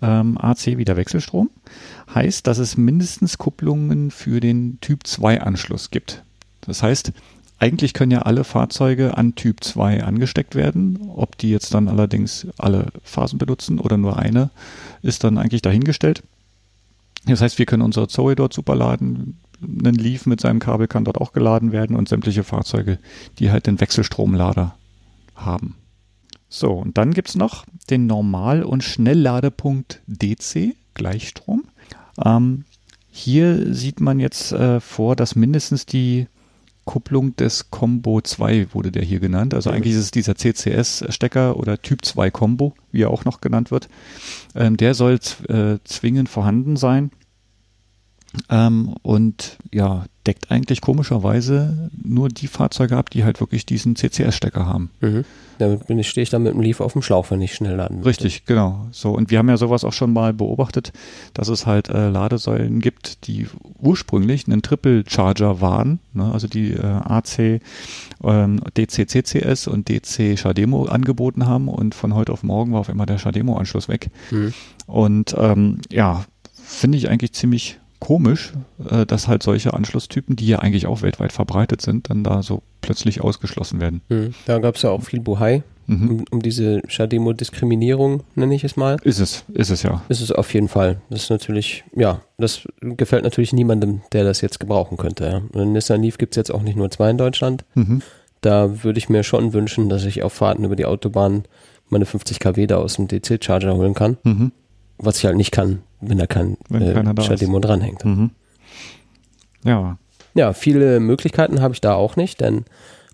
Ähm, AC wieder Wechselstrom. Heißt, dass es mindestens Kupplungen für den Typ 2 Anschluss gibt. Das heißt, eigentlich können ja alle Fahrzeuge an Typ 2 angesteckt werden. Ob die jetzt dann allerdings alle Phasen benutzen oder nur eine, ist dann eigentlich dahingestellt. Das heißt, wir können unsere Zoe dort super laden. Ein Leaf mit seinem Kabel kann dort auch geladen werden und sämtliche Fahrzeuge, die halt den Wechselstromlader haben. So, und dann gibt es noch den Normal- und Schnellladepunkt DC, Gleichstrom. Ähm, hier sieht man jetzt äh, vor, dass mindestens die Kupplung des Combo 2 wurde der hier genannt. Also eigentlich ist es dieser CCS-Stecker oder Typ 2 Combo, wie er auch noch genannt wird. Ähm, der soll äh, zwingend vorhanden sein. Ähm, und ja, deckt eigentlich komischerweise nur die Fahrzeuge ab, die halt wirklich diesen CCS-Stecker haben. Mhm. Damit bin ich, stehe ich dann mit dem Leaf auf dem Schlauch, wenn ich schnell laden möchte. Richtig, genau. So, und wir haben ja sowas auch schon mal beobachtet, dass es halt äh, Ladesäulen gibt, die ursprünglich einen Triple Charger waren, ne? also die äh, AC, ähm, DC CCS und DC Shademo angeboten haben und von heute auf morgen war auf einmal der Shademo-Anschluss weg. Mhm. Und ähm, ja, finde ich eigentlich ziemlich komisch, äh, dass halt solche Anschlusstypen, die ja eigentlich auch weltweit verbreitet sind, dann da so plötzlich ausgeschlossen werden. Mhm. Da gab es ja auch viel Buhai mhm. um, um, diese Shademo-Diskriminierung, nenne ich es mal. Ist es, ist es ja. Ist es auf jeden Fall. Das ist natürlich, ja, das gefällt natürlich niemandem, der das jetzt gebrauchen könnte. Ja. Und Nissan Leaf gibt es jetzt auch nicht nur zwei in Deutschland. Mhm. Da würde ich mir schon wünschen, dass ich auf Fahrten über die Autobahn meine 50 kW da aus dem DC-Charger holen kann. Mhm. Was ich halt nicht kann, wenn da kein wenn äh, Shademo dranhängt. Mhm. Ja. Ja, viele Möglichkeiten habe ich da auch nicht, denn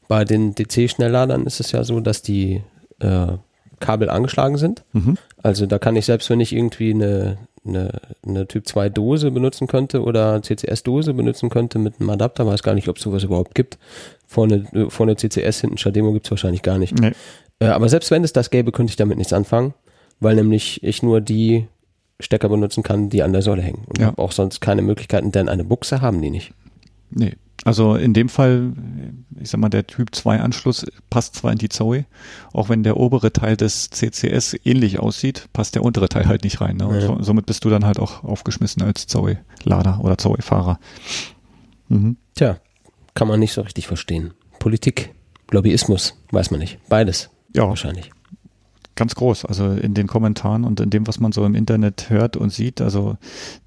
bei den DC-Schnellladern ist es ja so, dass die äh, Kabel angeschlagen sind. Mhm. Also da kann ich selbst, wenn ich irgendwie eine, eine, eine Typ 2 Dose benutzen könnte oder CCS-Dose benutzen könnte mit einem Adapter, weiß gar nicht, ob es sowas überhaupt gibt. Vorne, äh, vorne CCS, hinten Shademo gibt es wahrscheinlich gar nicht. Nee. Äh, aber selbst wenn es das gäbe, könnte ich damit nichts anfangen, weil nämlich ich nur die Stecker benutzen kann, die an der Säule hängen. Und ja. habe auch sonst keine Möglichkeiten, denn eine Buchse haben die nicht. Nee. Also in dem Fall, ich sag mal, der Typ 2 Anschluss passt zwar in die Zoe, auch wenn der obere Teil des CCS ähnlich aussieht, passt der untere Teil halt nicht rein. Ne? Und ja. somit bist du dann halt auch aufgeschmissen als Zoe-Lader oder Zoe-Fahrer. Mhm. Tja, kann man nicht so richtig verstehen. Politik, Lobbyismus, weiß man nicht. Beides. Ja. Wahrscheinlich ganz groß. Also in den Kommentaren und in dem, was man so im Internet hört und sieht. Also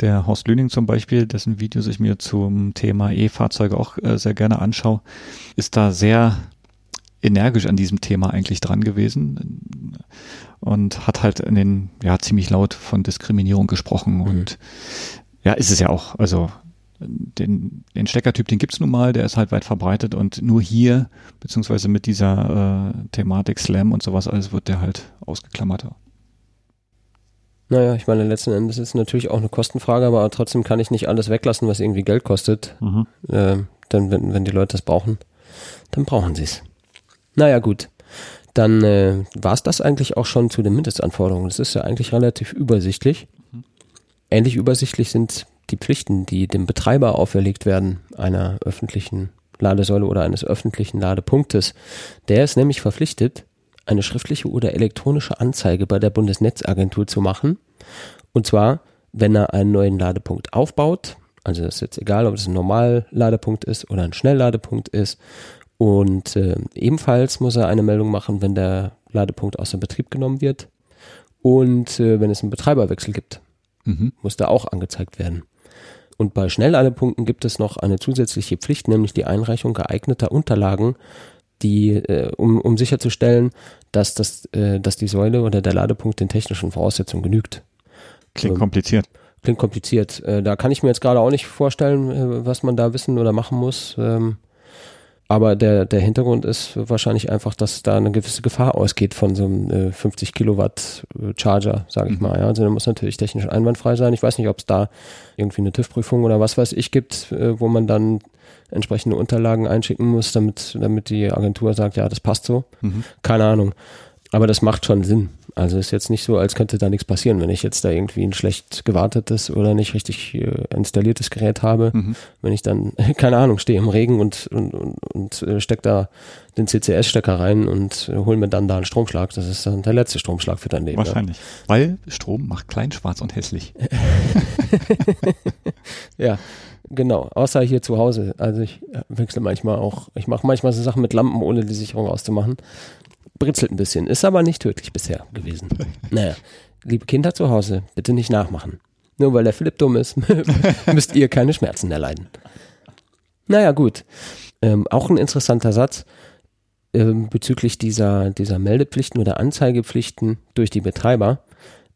der Horst Lüning zum Beispiel, dessen Videos ich mir zum Thema E-Fahrzeuge auch äh, sehr gerne anschaue, ist da sehr energisch an diesem Thema eigentlich dran gewesen und hat halt in den, ja, ziemlich laut von Diskriminierung gesprochen mhm. und ja, ist es ja auch. Also den, den Steckertyp, den gibt's nun mal, der ist halt weit verbreitet und nur hier, beziehungsweise mit dieser äh, Thematik Slam und sowas alles, wird der halt ausgeklammert. Naja, ich meine, letzten Endes ist es natürlich auch eine Kostenfrage, aber trotzdem kann ich nicht alles weglassen, was irgendwie Geld kostet. Mhm. Äh, denn wenn, wenn die Leute das brauchen, dann brauchen sie es. Naja, gut. Dann äh, war es das eigentlich auch schon zu den Mindestanforderungen. Das ist ja eigentlich relativ übersichtlich. Mhm. Ähnlich übersichtlich sind die Pflichten, die dem Betreiber auferlegt werden, einer öffentlichen Ladesäule oder eines öffentlichen Ladepunktes. Der ist nämlich verpflichtet, eine schriftliche oder elektronische Anzeige bei der Bundesnetzagentur zu machen. Und zwar, wenn er einen neuen Ladepunkt aufbaut. Also das ist jetzt egal, ob es ein Normalladepunkt ist oder ein Schnellladepunkt ist. Und äh, ebenfalls muss er eine Meldung machen, wenn der Ladepunkt außer Betrieb genommen wird. Und äh, wenn es einen Betreiberwechsel gibt, mhm. muss da auch angezeigt werden. Und bei Schnellladepunkten gibt es noch eine zusätzliche Pflicht, nämlich die Einreichung geeigneter Unterlagen, die, äh, um, um sicherzustellen, dass, das, äh, dass die Säule oder der Ladepunkt den technischen Voraussetzungen genügt. Klingt ähm, kompliziert. Klingt kompliziert. Äh, da kann ich mir jetzt gerade auch nicht vorstellen, äh, was man da wissen oder machen muss. Ähm, aber der, der Hintergrund ist wahrscheinlich einfach, dass da eine gewisse Gefahr ausgeht von so einem äh, 50 Kilowatt äh, Charger, sage ich mhm. mal. Ja. Also der muss natürlich technisch einwandfrei sein. Ich weiß nicht, ob es da irgendwie eine TÜV-Prüfung oder was weiß ich gibt, äh, wo man dann entsprechende Unterlagen einschicken muss, damit, damit die Agentur sagt, ja, das passt so. Mhm. Keine Ahnung. Aber das macht schon Sinn. Also ist jetzt nicht so, als könnte da nichts passieren, wenn ich jetzt da irgendwie ein schlecht gewartetes oder nicht richtig äh, installiertes Gerät habe. Mhm. Wenn ich dann, keine Ahnung, stehe im Regen und, und, und, und äh, steck da den CCS-Stecker rein und äh, hol mir dann da einen Stromschlag. Das ist dann der letzte Stromschlag für dein Leben. Wahrscheinlich. Ja. Weil Strom macht klein, schwarz und hässlich. ja. Genau, außer hier zu Hause. Also ich wechsle manchmal auch, ich mache manchmal so Sachen mit Lampen, ohne die Sicherung auszumachen britzelt ein bisschen, ist aber nicht tödlich bisher gewesen. naja, liebe Kinder zu Hause, bitte nicht nachmachen. Nur weil der Philipp dumm ist, müsst ihr keine Schmerzen erleiden. Naja, gut. Ähm, auch ein interessanter Satz ähm, bezüglich dieser, dieser Meldepflichten oder Anzeigepflichten durch die Betreiber.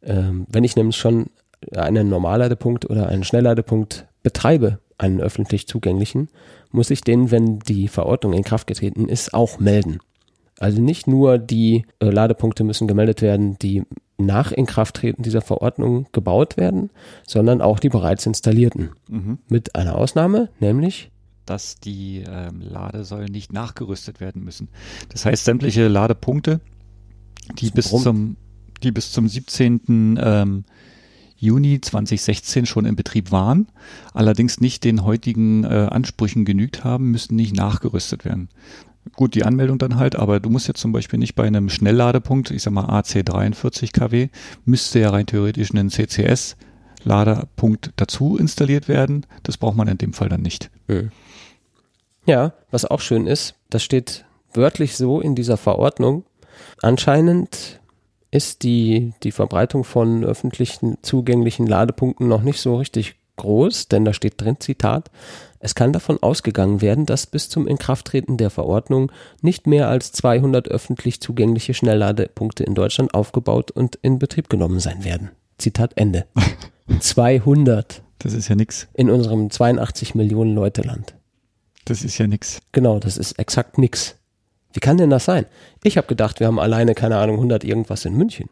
Ähm, wenn ich nämlich schon einen Normalladepunkt oder einen Schnellladepunkt betreibe, einen öffentlich zugänglichen, muss ich den, wenn die Verordnung in Kraft getreten ist, auch melden. Also nicht nur die äh, Ladepunkte müssen gemeldet werden, die nach Inkrafttreten dieser Verordnung gebaut werden, sondern auch die bereits installierten. Mhm. Mit einer Ausnahme, nämlich dass die ähm, Ladesäulen nicht nachgerüstet werden müssen. Das heißt, sämtliche Ladepunkte, die bis Warum? zum, die bis zum 17. Ähm, Juni 2016 schon in Betrieb waren, allerdings nicht den heutigen äh, Ansprüchen genügt haben, müssen nicht nachgerüstet werden. Gut, die Anmeldung dann halt, aber du musst jetzt zum Beispiel nicht bei einem Schnellladepunkt, ich sag mal AC 43 kW, müsste ja rein theoretisch ein CCS Ladepunkt dazu installiert werden. Das braucht man in dem Fall dann nicht. Ja, was auch schön ist, das steht wörtlich so in dieser Verordnung. Anscheinend ist die, die Verbreitung von öffentlichen zugänglichen Ladepunkten noch nicht so richtig groß, denn da steht drin, Zitat, es kann davon ausgegangen werden, dass bis zum Inkrafttreten der Verordnung nicht mehr als 200 öffentlich zugängliche Schnellladepunkte in Deutschland aufgebaut und in Betrieb genommen sein werden. Zitat Ende. 200 Das ist ja nix. in unserem 82 Millionen Leute Land. Das ist ja nix. Genau, das ist exakt nix. Wie kann denn das sein? Ich habe gedacht, wir haben alleine, keine Ahnung, 100 irgendwas in München.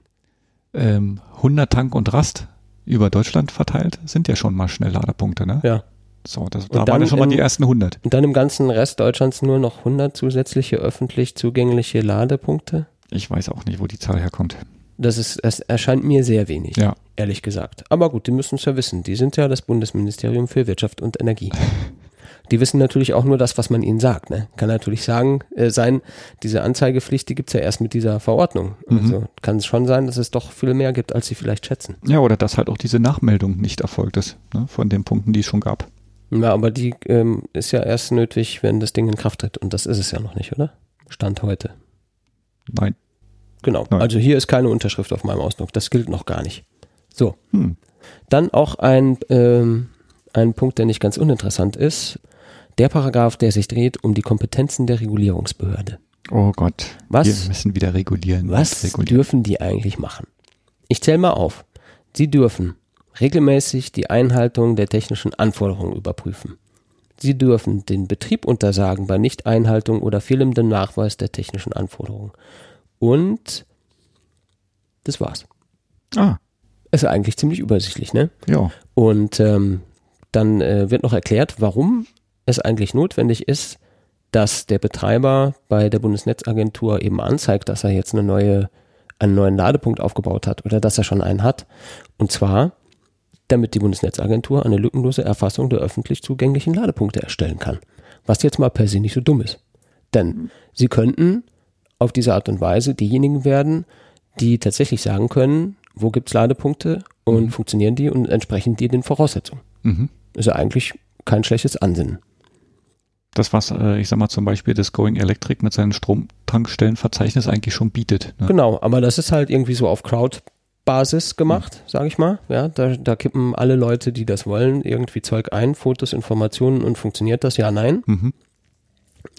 Ähm, 100 Tank und Rast über Deutschland verteilt sind ja schon mal Schnellladepunkte, ne? Ja. So, das, da waren ja schon mal im- die ersten 100. Und dann im ganzen Rest Deutschlands nur noch 100 zusätzliche öffentlich zugängliche Ladepunkte? Ich weiß auch nicht, wo die Zahl herkommt. Das ist, das erscheint mir sehr wenig, Ja. ehrlich gesagt. Aber gut, die müssen es ja wissen. Die sind ja das Bundesministerium für Wirtschaft und Energie. Die wissen natürlich auch nur das, was man ihnen sagt. Ne? Kann natürlich sagen, äh, sein, diese Anzeigepflicht, die gibt's ja erst mit dieser Verordnung. Mhm. Also kann es schon sein, dass es doch viel mehr gibt, als sie vielleicht schätzen. Ja, oder dass halt auch diese Nachmeldung nicht erfolgt ist, ne, von den Punkten, die es schon gab. Ja, aber die ähm, ist ja erst nötig, wenn das Ding in Kraft tritt. Und das ist es ja noch nicht, oder? Stand heute. Nein. Genau. Nein. Also hier ist keine Unterschrift auf meinem Ausdruck. Das gilt noch gar nicht. So. Hm. Dann auch ein, ähm, ein Punkt, der nicht ganz uninteressant ist. Der Paragraph, der sich dreht um die Kompetenzen der Regulierungsbehörde. Oh Gott. Was? Wir müssen wieder regulieren. Was regulieren. dürfen die eigentlich machen? Ich zähle mal auf. Sie dürfen regelmäßig die Einhaltung der technischen Anforderungen überprüfen. Sie dürfen den Betrieb untersagen bei Nichteinhaltung oder fehlendem Nachweis der technischen Anforderungen. Und das war's. Ah, Ist eigentlich ziemlich übersichtlich, ne? ja. Und ähm, dann äh, wird noch erklärt, warum es eigentlich notwendig ist, dass der Betreiber bei der Bundesnetzagentur eben anzeigt, dass er jetzt eine neue, einen neuen Ladepunkt aufgebaut hat oder dass er schon einen hat. Und zwar, damit die Bundesnetzagentur eine lückenlose Erfassung der öffentlich zugänglichen Ladepunkte erstellen kann. Was jetzt mal per se nicht so dumm ist. Denn sie könnten auf diese Art und Weise diejenigen werden, die tatsächlich sagen können, wo gibt's Ladepunkte und funktionieren die und entsprechen die den Voraussetzungen. Mhm. Ist ja eigentlich kein schlechtes Ansinnen. Das, was, äh, ich sag mal, zum Beispiel das Going Electric mit seinem Stromtankstellenverzeichnis eigentlich schon bietet. Ne? Genau, aber das ist halt irgendwie so auf Crowd-Basis gemacht, sage ich mal. Ja, da, da kippen alle Leute, die das wollen, irgendwie Zeug ein, Fotos, Informationen und funktioniert das? Ja, nein. Mhm.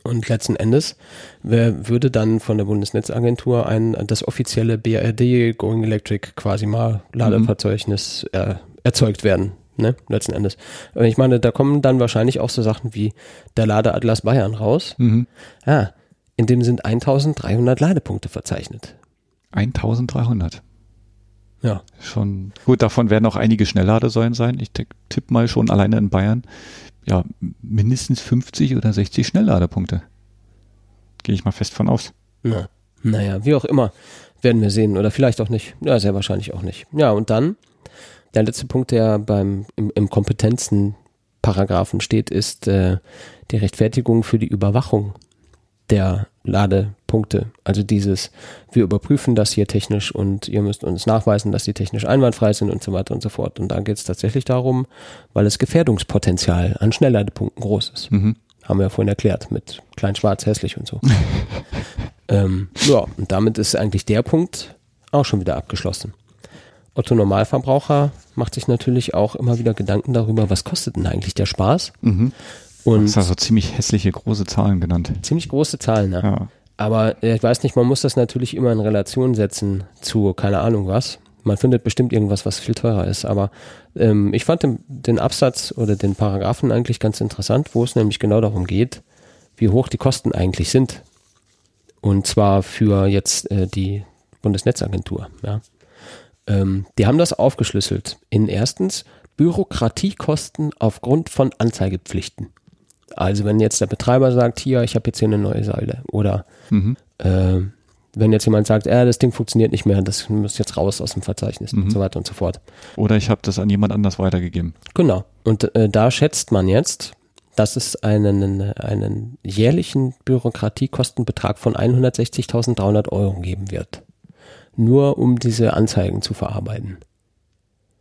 Und letzten Endes wer, würde dann von der Bundesnetzagentur ein das offizielle BRD Going Electric quasi mal Ladeverzeichnis äh, erzeugt werden. Ne, letzten Endes. Ich meine, da kommen dann wahrscheinlich auch so Sachen wie der Ladeatlas Bayern raus. Mhm. Ja, in dem sind 1300 Ladepunkte verzeichnet. 1300. Ja. Schon gut, davon werden auch einige Schnellladesäulen sein. Ich tipp tipp mal schon alleine in Bayern. Ja, mindestens 50 oder 60 Schnellladepunkte. Gehe ich mal fest von aus. Na, naja, wie auch immer, werden wir sehen. Oder vielleicht auch nicht. Ja, sehr wahrscheinlich auch nicht. Ja, und dann, der letzte Punkt, der beim im, im Kompetenzen-Paragraphen steht, ist äh, die Rechtfertigung für die Überwachung der Ladepunkte. Also dieses, wir überprüfen das hier technisch und ihr müsst uns nachweisen, dass die technisch einwandfrei sind und so weiter und so fort. Und da geht es tatsächlich darum, weil das Gefährdungspotenzial an Schnellladepunkten groß ist. Mhm. Haben wir ja vorhin erklärt, mit klein, schwarz, hässlich und so. ähm, ja, und damit ist eigentlich der Punkt auch schon wieder abgeschlossen. Otto Normalverbraucher macht sich natürlich auch immer wieder Gedanken darüber, was kostet denn eigentlich der Spaß? Mhm. Und Das hast also ziemlich hässliche große Zahlen genannt. ziemlich große Zahlen, ne? Ja. Aber äh, ich weiß nicht, man muss das natürlich immer in Relation setzen zu keine Ahnung was. Man findet bestimmt irgendwas, was viel teurer ist. Aber ähm, ich fand den, den Absatz oder den Paragraphen eigentlich ganz interessant, wo es nämlich genau darum geht, wie hoch die Kosten eigentlich sind. Und zwar für jetzt äh, die Bundesnetzagentur. Ja. Ähm, die haben das aufgeschlüsselt in erstens Bürokratiekosten aufgrund von Anzeigepflichten. Also wenn jetzt der Betreiber sagt, hier, ich habe jetzt hier eine neue Säule oder Mhm. äh, wenn jetzt jemand sagt, äh, das Ding funktioniert nicht mehr, das muss jetzt raus aus dem Verzeichnis Mhm. und so weiter und so fort. Oder ich habe das an jemand anders weitergegeben. Genau. Und äh, da schätzt man jetzt, dass es einen, einen jährlichen Bürokratiekostenbetrag von 160.300 Euro geben wird. Nur um diese Anzeigen zu verarbeiten.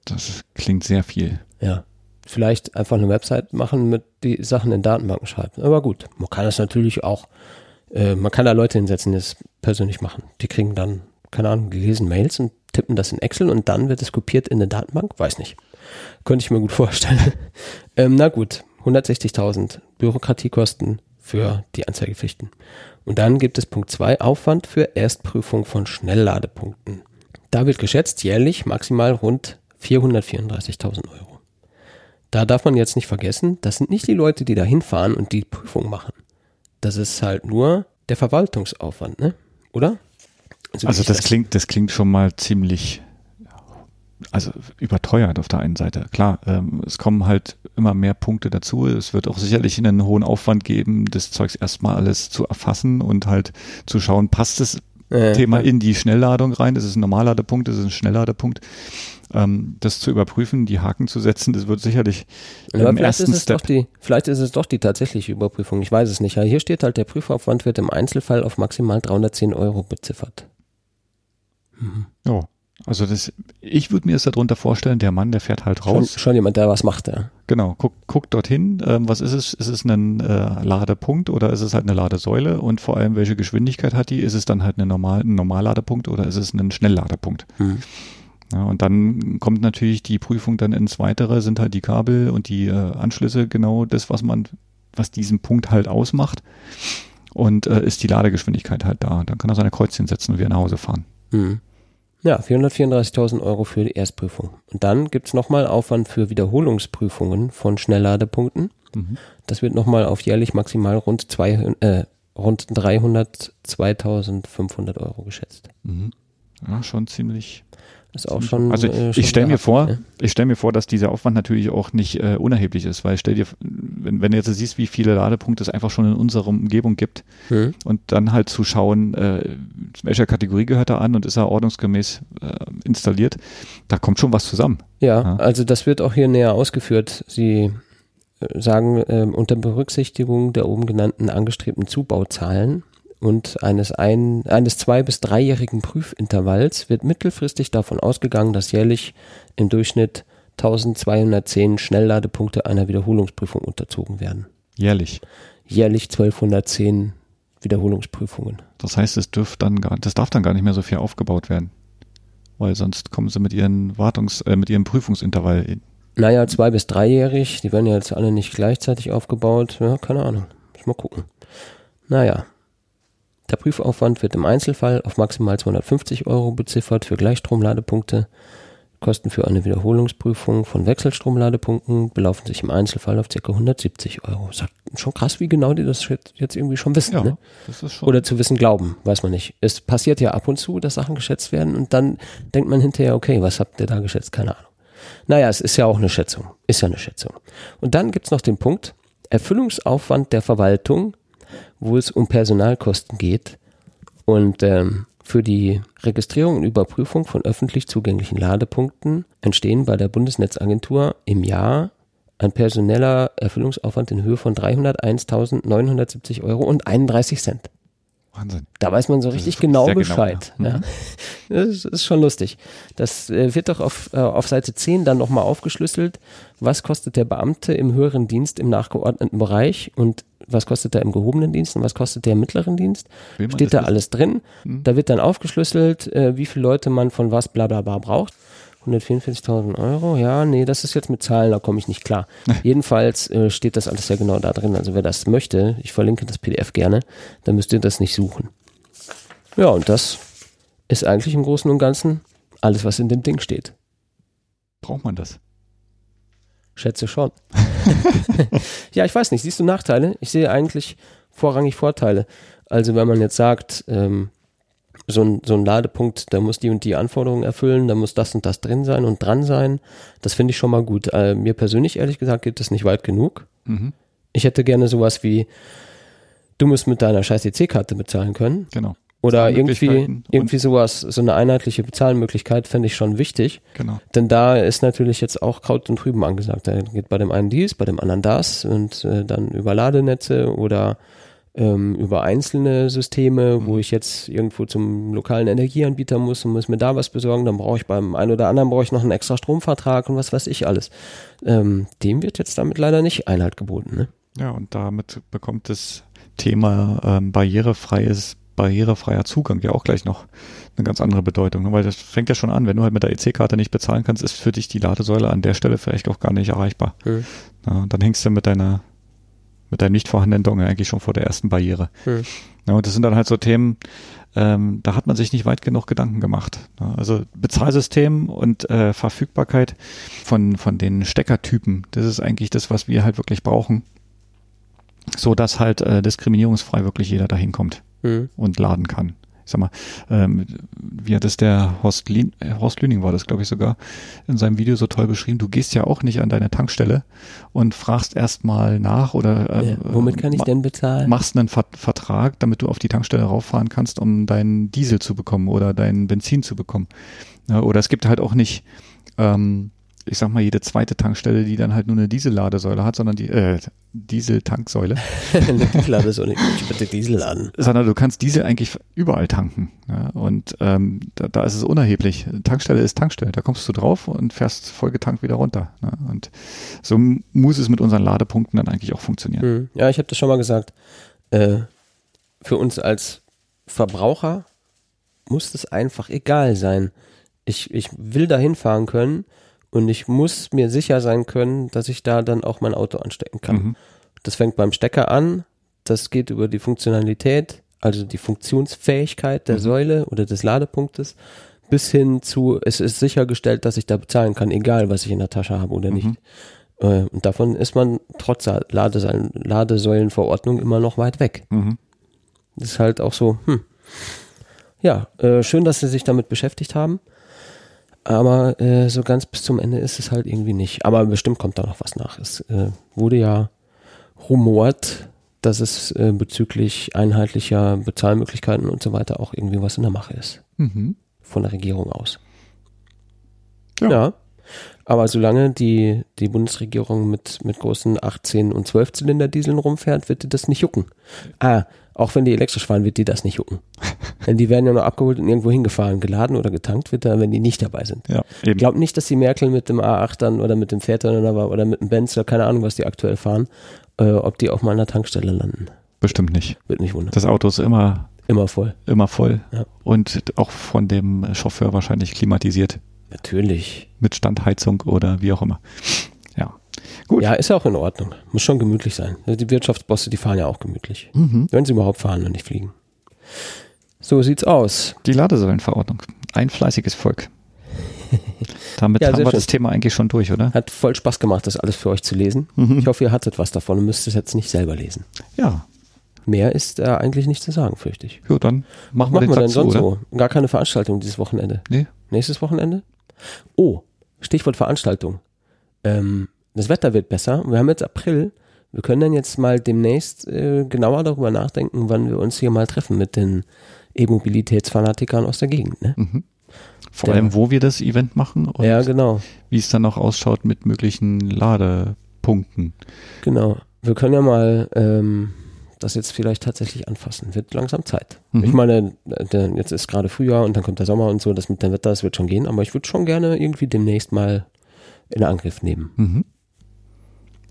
Das klingt sehr viel. Ja. Vielleicht einfach eine Website machen mit die Sachen in Datenbanken schreiben. Aber gut, man kann das natürlich auch, äh, man kann da Leute hinsetzen, die das persönlich machen. Die kriegen dann, keine Ahnung, die lesen Mails und tippen das in Excel und dann wird es kopiert in eine Datenbank. Weiß nicht. Könnte ich mir gut vorstellen. ähm, na gut, 160.000 Bürokratiekosten für die Anzeigepflichten. Und dann gibt es Punkt 2, Aufwand für Erstprüfung von Schnellladepunkten. Da wird geschätzt jährlich maximal rund 434.000 Euro. Da darf man jetzt nicht vergessen, das sind nicht die Leute, die da hinfahren und die Prüfung machen. Das ist halt nur der Verwaltungsaufwand, ne? Oder? So wie Also ich das klingt, das klingt schon mal ziemlich, also überteuert auf der einen Seite. Klar, ähm, es kommen halt immer mehr Punkte dazu. Es wird auch sicherlich einen hohen Aufwand geben, das Zeugs erstmal alles zu erfassen und halt zu schauen, passt das Äh, Thema ja. in die Schnellladeung rein? Ist es ein Normalladepunkt? Ist es ein Schnellladepunkt? Ähm, das zu überprüfen, die Haken zu setzen, das wird sicherlich Aber im vielleicht ersten ist, es Step. doch die, vielleicht ist es doch die tatsächliche Überprüfung. Ich weiß es nicht. Ja, hier steht halt, der Prüfaufwand wird im Einzelfall auf maximal 310 Euro beziffert. Ja, also das, ich würde mir es darunter vorstellen, der Mann, der fährt halt Schon, raus. schon jemand, der was macht, ja. Genau, guck, guck dorthin, ähm, was ist es? Ist es ein äh, Ladepunkt oder ist es halt eine Ladesäule? Und vor allem, welche Geschwindigkeit hat die? Ist es dann halt eine normal, ein Normalladepunkt oder ist es ein Schnellladepunkt? Hm. Ja, und dann kommt natürlich die Prüfung dann ins Weitere, sind halt die Kabel und die äh, Anschlüsse genau das, was man, was diesen Punkt halt ausmacht. Und äh, ist die Ladegeschwindigkeit halt da. Dann kann er seine Kreuzchen setzen und wieder nach Hause fahren. Hm. Ja, 434.000 Euro für die Erstprüfung. Und dann gibt's nochmal Aufwand für Wiederholungsprüfungen von Schnellladepunkten. Mhm. Das wird nochmal auf jährlich maximal rund, zwei, äh, rund 302.500 Euro geschätzt. Mhm. Ja, schon ziemlich ist auch schon. Also äh, schon ich stelle mir vor, ne? ich stelle mir vor, dass dieser Aufwand natürlich auch nicht äh, unerheblich ist, weil stell dir, wenn, wenn du jetzt siehst, wie viele Ladepunkte es einfach schon in unserer Umgebung gibt Hm. und dann halt zu schauen, äh, welcher Kategorie gehört er an und ist er ordnungsgemäß äh, installiert, da kommt schon was zusammen. Ja, Ja. also das wird auch hier näher ausgeführt. Sie äh, sagen, ähm, unter Berücksichtigung der oben genannten angestrebten Zubauzahlen und eines, ein, eines zwei- bis dreijährigen Prüfintervalls wird mittelfristig davon ausgegangen, dass jährlich im Durchschnitt 1210 Schnellladepunkte einer Wiederholungsprüfung unterzogen werden. Jährlich. Jährlich 1210 Wiederholungsprüfungen. Das heißt, es dürft dann gar, das darf dann gar nicht mehr so viel aufgebaut werden. Weil sonst kommen sie mit ihren Wartungs, äh, mit ihrem Prüfungsintervall in. Naja, zwei- bis dreijährig, die werden ja jetzt alle nicht gleichzeitig aufgebaut. Ja, keine Ahnung. Muss mal gucken. Naja. Der Prüfaufwand wird im Einzelfall auf maximal 250 Euro beziffert für Gleichstromladepunkte. Kosten für eine Wiederholungsprüfung von Wechselstromladepunkten belaufen sich im Einzelfall auf ca. 170 Euro. Ist schon krass, wie genau die das jetzt irgendwie schon wissen. Ja, Ne? das ist schon. Oder zu wissen glauben, weiß man nicht. Es passiert ja ab und zu, dass Sachen geschätzt werden und dann denkt man hinterher, okay, was habt ihr da geschätzt? Keine Ahnung. Naja, es ist ja auch eine Schätzung. Ist ja eine Schätzung. Und dann gibt's noch den Punkt, Erfüllungsaufwand der Verwaltung, wo es um Personalkosten geht und ähm, für die Registrierung und Überprüfung von öffentlich zugänglichen Ladepunkten entstehen bei der Bundesnetzagentur im Jahr ein personeller Erfüllungsaufwand in Höhe von 301.970 Euro und 31 Cent. Wahnsinn. Da weiß man so Das richtig genau genau, Bescheid. ja. ja. Das ist, ist schon lustig. Das äh, wird doch auf, äh, auf Seite 10 dann nochmal aufgeschlüsselt. Was kostet der Beamte im höheren Dienst im nachgeordneten Bereich und was kostet er im gehobenen Dienst und was kostet der im mittleren Dienst? Steht da das alles drin. Hm. Da wird dann aufgeschlüsselt, äh, wie viele Leute man von was bla bla bla braucht. 144.000 Euro, ja, nee, das ist jetzt mit Zahlen, da komme ich nicht klar. Jedenfalls äh, steht das alles ja genau da drin. Also wer das möchte, ich verlinke das PDF gerne, dann müsst ihr das nicht suchen. Ja, und das ist eigentlich im Großen und Ganzen alles, was in dem Ding steht. Braucht man das? Schätze schon. ja, ich weiß nicht. Siehst du Nachteile? Ich sehe eigentlich vorrangig Vorteile. Also wenn man jetzt sagt, ähm, so ein, so ein Ladepunkt, der muss die und die Anforderungen erfüllen, da muss das und das drin sein und dran sein. Das finde ich schon mal gut. Äh, mir persönlich, ehrlich gesagt, geht das nicht weit genug. Mhm. Ich hätte gerne sowas wie, du musst mit deiner scheiß EC-Karte bezahlen können. Genau. Oder irgendwie, irgendwie sowas, so eine einheitliche Bezahlmöglichkeit fände ich schon wichtig. Genau. Denn da ist natürlich jetzt auch Kraut und Rüben angesagt. Da geht bei dem einen dies, bei dem anderen das und äh, dann über Ladenetze oder ähm, über einzelne Systeme, wo ich jetzt irgendwo zum lokalen Energieanbieter muss und muss mir da was besorgen, dann brauche ich beim einen oder anderen brauche ich noch einen extra Stromvertrag und was weiß ich alles. Ähm, dem wird jetzt damit leider nicht Einhalt geboten. Ne? Ja, und damit bekommt das Thema ähm, barrierefreies, barrierefreier Zugang ja auch gleich noch eine ganz andere Bedeutung. Ne? Weil das fängt ja schon an, wenn du halt mit der EC-Karte nicht bezahlen kannst, ist für dich die Ladesäule an der Stelle vielleicht auch gar nicht erreichbar. Hm. Ja, dann hängst du mit deiner mit deinem nicht vorhandenen Dongle eigentlich schon vor der ersten Barriere. Hm. Ja, und das sind dann halt so Themen, ähm, da hat man sich nicht weit genug Gedanken gemacht. Ja, also Bezahlsystem und äh, Verfügbarkeit von, von den Steckertypen, das ist eigentlich das, was wir halt wirklich brauchen, so dass halt äh, diskriminierungsfrei wirklich jeder dahin kommt Hm. und laden kann. Ich sag mal, ähm, wie hat es der Horst, Lien, äh, Horst Lüning war das, glaube ich, sogar in seinem Video so toll beschrieben. Du gehst ja auch nicht an deine Tankstelle und fragst erstmal nach oder äh, Ja, womit kann ich denn bezahlen? machst einen Ver Vertrag, damit du auf die Tankstelle rauffahren kannst, um deinen Diesel zu bekommen oder dein Benzin zu bekommen. Ja, oder es gibt halt auch nicht, ähm, ich sag mal, jede zweite Tankstelle, die dann halt nur eine Dieselladesäule hat, sondern die äh, Dieseltanksäule, Eine Dieselladesäule. Ich bitte Diesel laden. sondern du kannst Diesel eigentlich überall tanken. Ja, und ähm, da, da ist es unerheblich. Tankstelle ist Tankstelle. Da kommst du drauf und fährst vollgetankt wieder runter. Ne? Und so muss es mit unseren Ladepunkten dann eigentlich auch funktionieren. Hm. Ja, ich habe das schon mal gesagt. Äh, für uns als Verbraucher muss das einfach egal sein. Ich, ich will da hinfahren können und ich muss mir sicher sein können, dass ich da dann auch mein Auto anstecken kann. Mhm. Das fängt beim Stecker an, das geht über die Funktionalität, also die Funktionsfähigkeit der Mhm. Säule oder des Ladepunktes, bis hin zu, es ist sichergestellt, dass ich da bezahlen kann, egal was ich in der Tasche habe oder nicht. Mhm. Äh, Und davon ist man trotz Ladesäulen, Ladesäulenverordnung immer noch weit weg. Mhm. Das ist halt auch so, hm. Ja, äh, schön, dass sie sich damit beschäftigt haben. Aber äh, so ganz bis zum Ende ist es halt irgendwie nicht. Aber bestimmt kommt da noch was nach. Es äh, wurde ja rumort, dass es äh, bezüglich einheitlicher Bezahlmöglichkeiten und so weiter auch irgendwie was in der Mache ist. Mhm. Von der Regierung aus. Ja. Ja. Aber solange die, die Bundesregierung mit, mit großen 18 und 12 Zylinder Dieseln rumfährt, wird die das nicht jucken. Ah, auch wenn die elektrisch fahren, wird die das nicht jucken. Denn die werden ja nur abgeholt und irgendwo hingefahren, geladen oder getankt wird da, wenn die nicht dabei sind. Ja. Ich glaube nicht, dass die Merkel mit dem A8 dann oder mit dem Fiat dann oder, oder mit dem Benz oder keine Ahnung, was die aktuell fahren, äh, ob die auch mal an der Tankstelle landen. Bestimmt nicht. Wird mich wundern. Das Auto ist immer, Immer voll. immer voll. Ja. Und auch von dem Chauffeur wahrscheinlich klimatisiert. Natürlich. Mit Standheizung oder wie auch immer. Ja. Gut. Ja, ist ja auch in Ordnung. Muss schon gemütlich sein. Die Wirtschaftsbosse, die fahren ja auch gemütlich. Mhm. Wenn sie überhaupt fahren und nicht fliegen. So sieht's aus. Die Ladesäulenverordnung. Ein fleißiges Volk. Damit Ja, haben wir schön. das Thema eigentlich schon durch, oder? Hat voll Spaß gemacht, das alles für euch zu lesen. Mhm. Ich hoffe, ihr hattet was davon und müsst es jetzt nicht selber lesen. Ja. Mehr ist äh, eigentlich nicht zu sagen, fürchte ich. Gut, dann machen wir Machen den wir zu, sonst so? Gar keine Veranstaltung dieses Wochenende. Nee. Nächstes Wochenende? Oh, Stichwort Veranstaltung. Ähm, das Wetter wird besser. Wir haben jetzt April. Wir können dann jetzt mal demnächst äh, genauer darüber nachdenken, wann wir uns hier mal treffen mit den E-Mobilitätsfanatikern aus der Gegend. Ne? Mhm. Vor Der- allem, wo wir das Event machen und Ja, genau. wie es dann noch ausschaut mit möglichen Ladepunkten. Genau. Wir können ja mal ähm, das jetzt vielleicht tatsächlich anfassen. Wird langsam Zeit. Mhm. Ich meine, jetzt ist gerade Frühjahr und dann kommt der Sommer und so, das mit dem Wetter, das wird schon gehen, aber ich würde schon gerne irgendwie demnächst mal in Angriff nehmen. Mhm.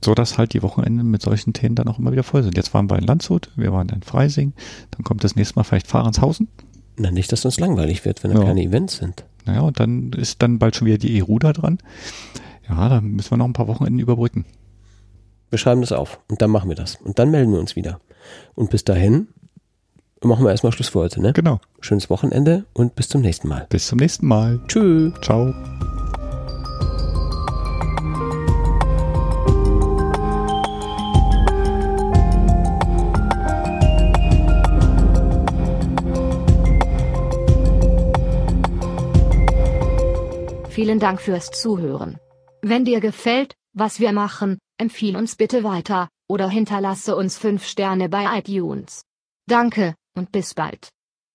So dass halt die Wochenenden mit solchen Themen dann auch immer wieder voll sind. Jetzt waren wir in Landshut, wir waren in Freising, dann kommt das nächste Mal vielleicht Fahrenshausen. Na, nicht, dass uns langweilig wird, wenn da Ja. keine Events sind. Naja, und dann ist dann bald schon wieder die EU da dran. Ja, da müssen wir noch ein paar Wochenenden überbrücken. Wir schreiben das auf und dann machen wir das. Und dann melden wir uns wieder. Und bis dahin machen wir erstmal Schluss für heute. Ne? Genau. Schönes Wochenende und bis zum nächsten Mal. Bis zum nächsten Mal. Tschüss. Ciao. Vielen Dank fürs Zuhören. Wenn dir gefällt, was wir machen, empfiehl uns bitte weiter oder hinterlasse uns 5 Sterne bei iTunes. Danke und bis bald.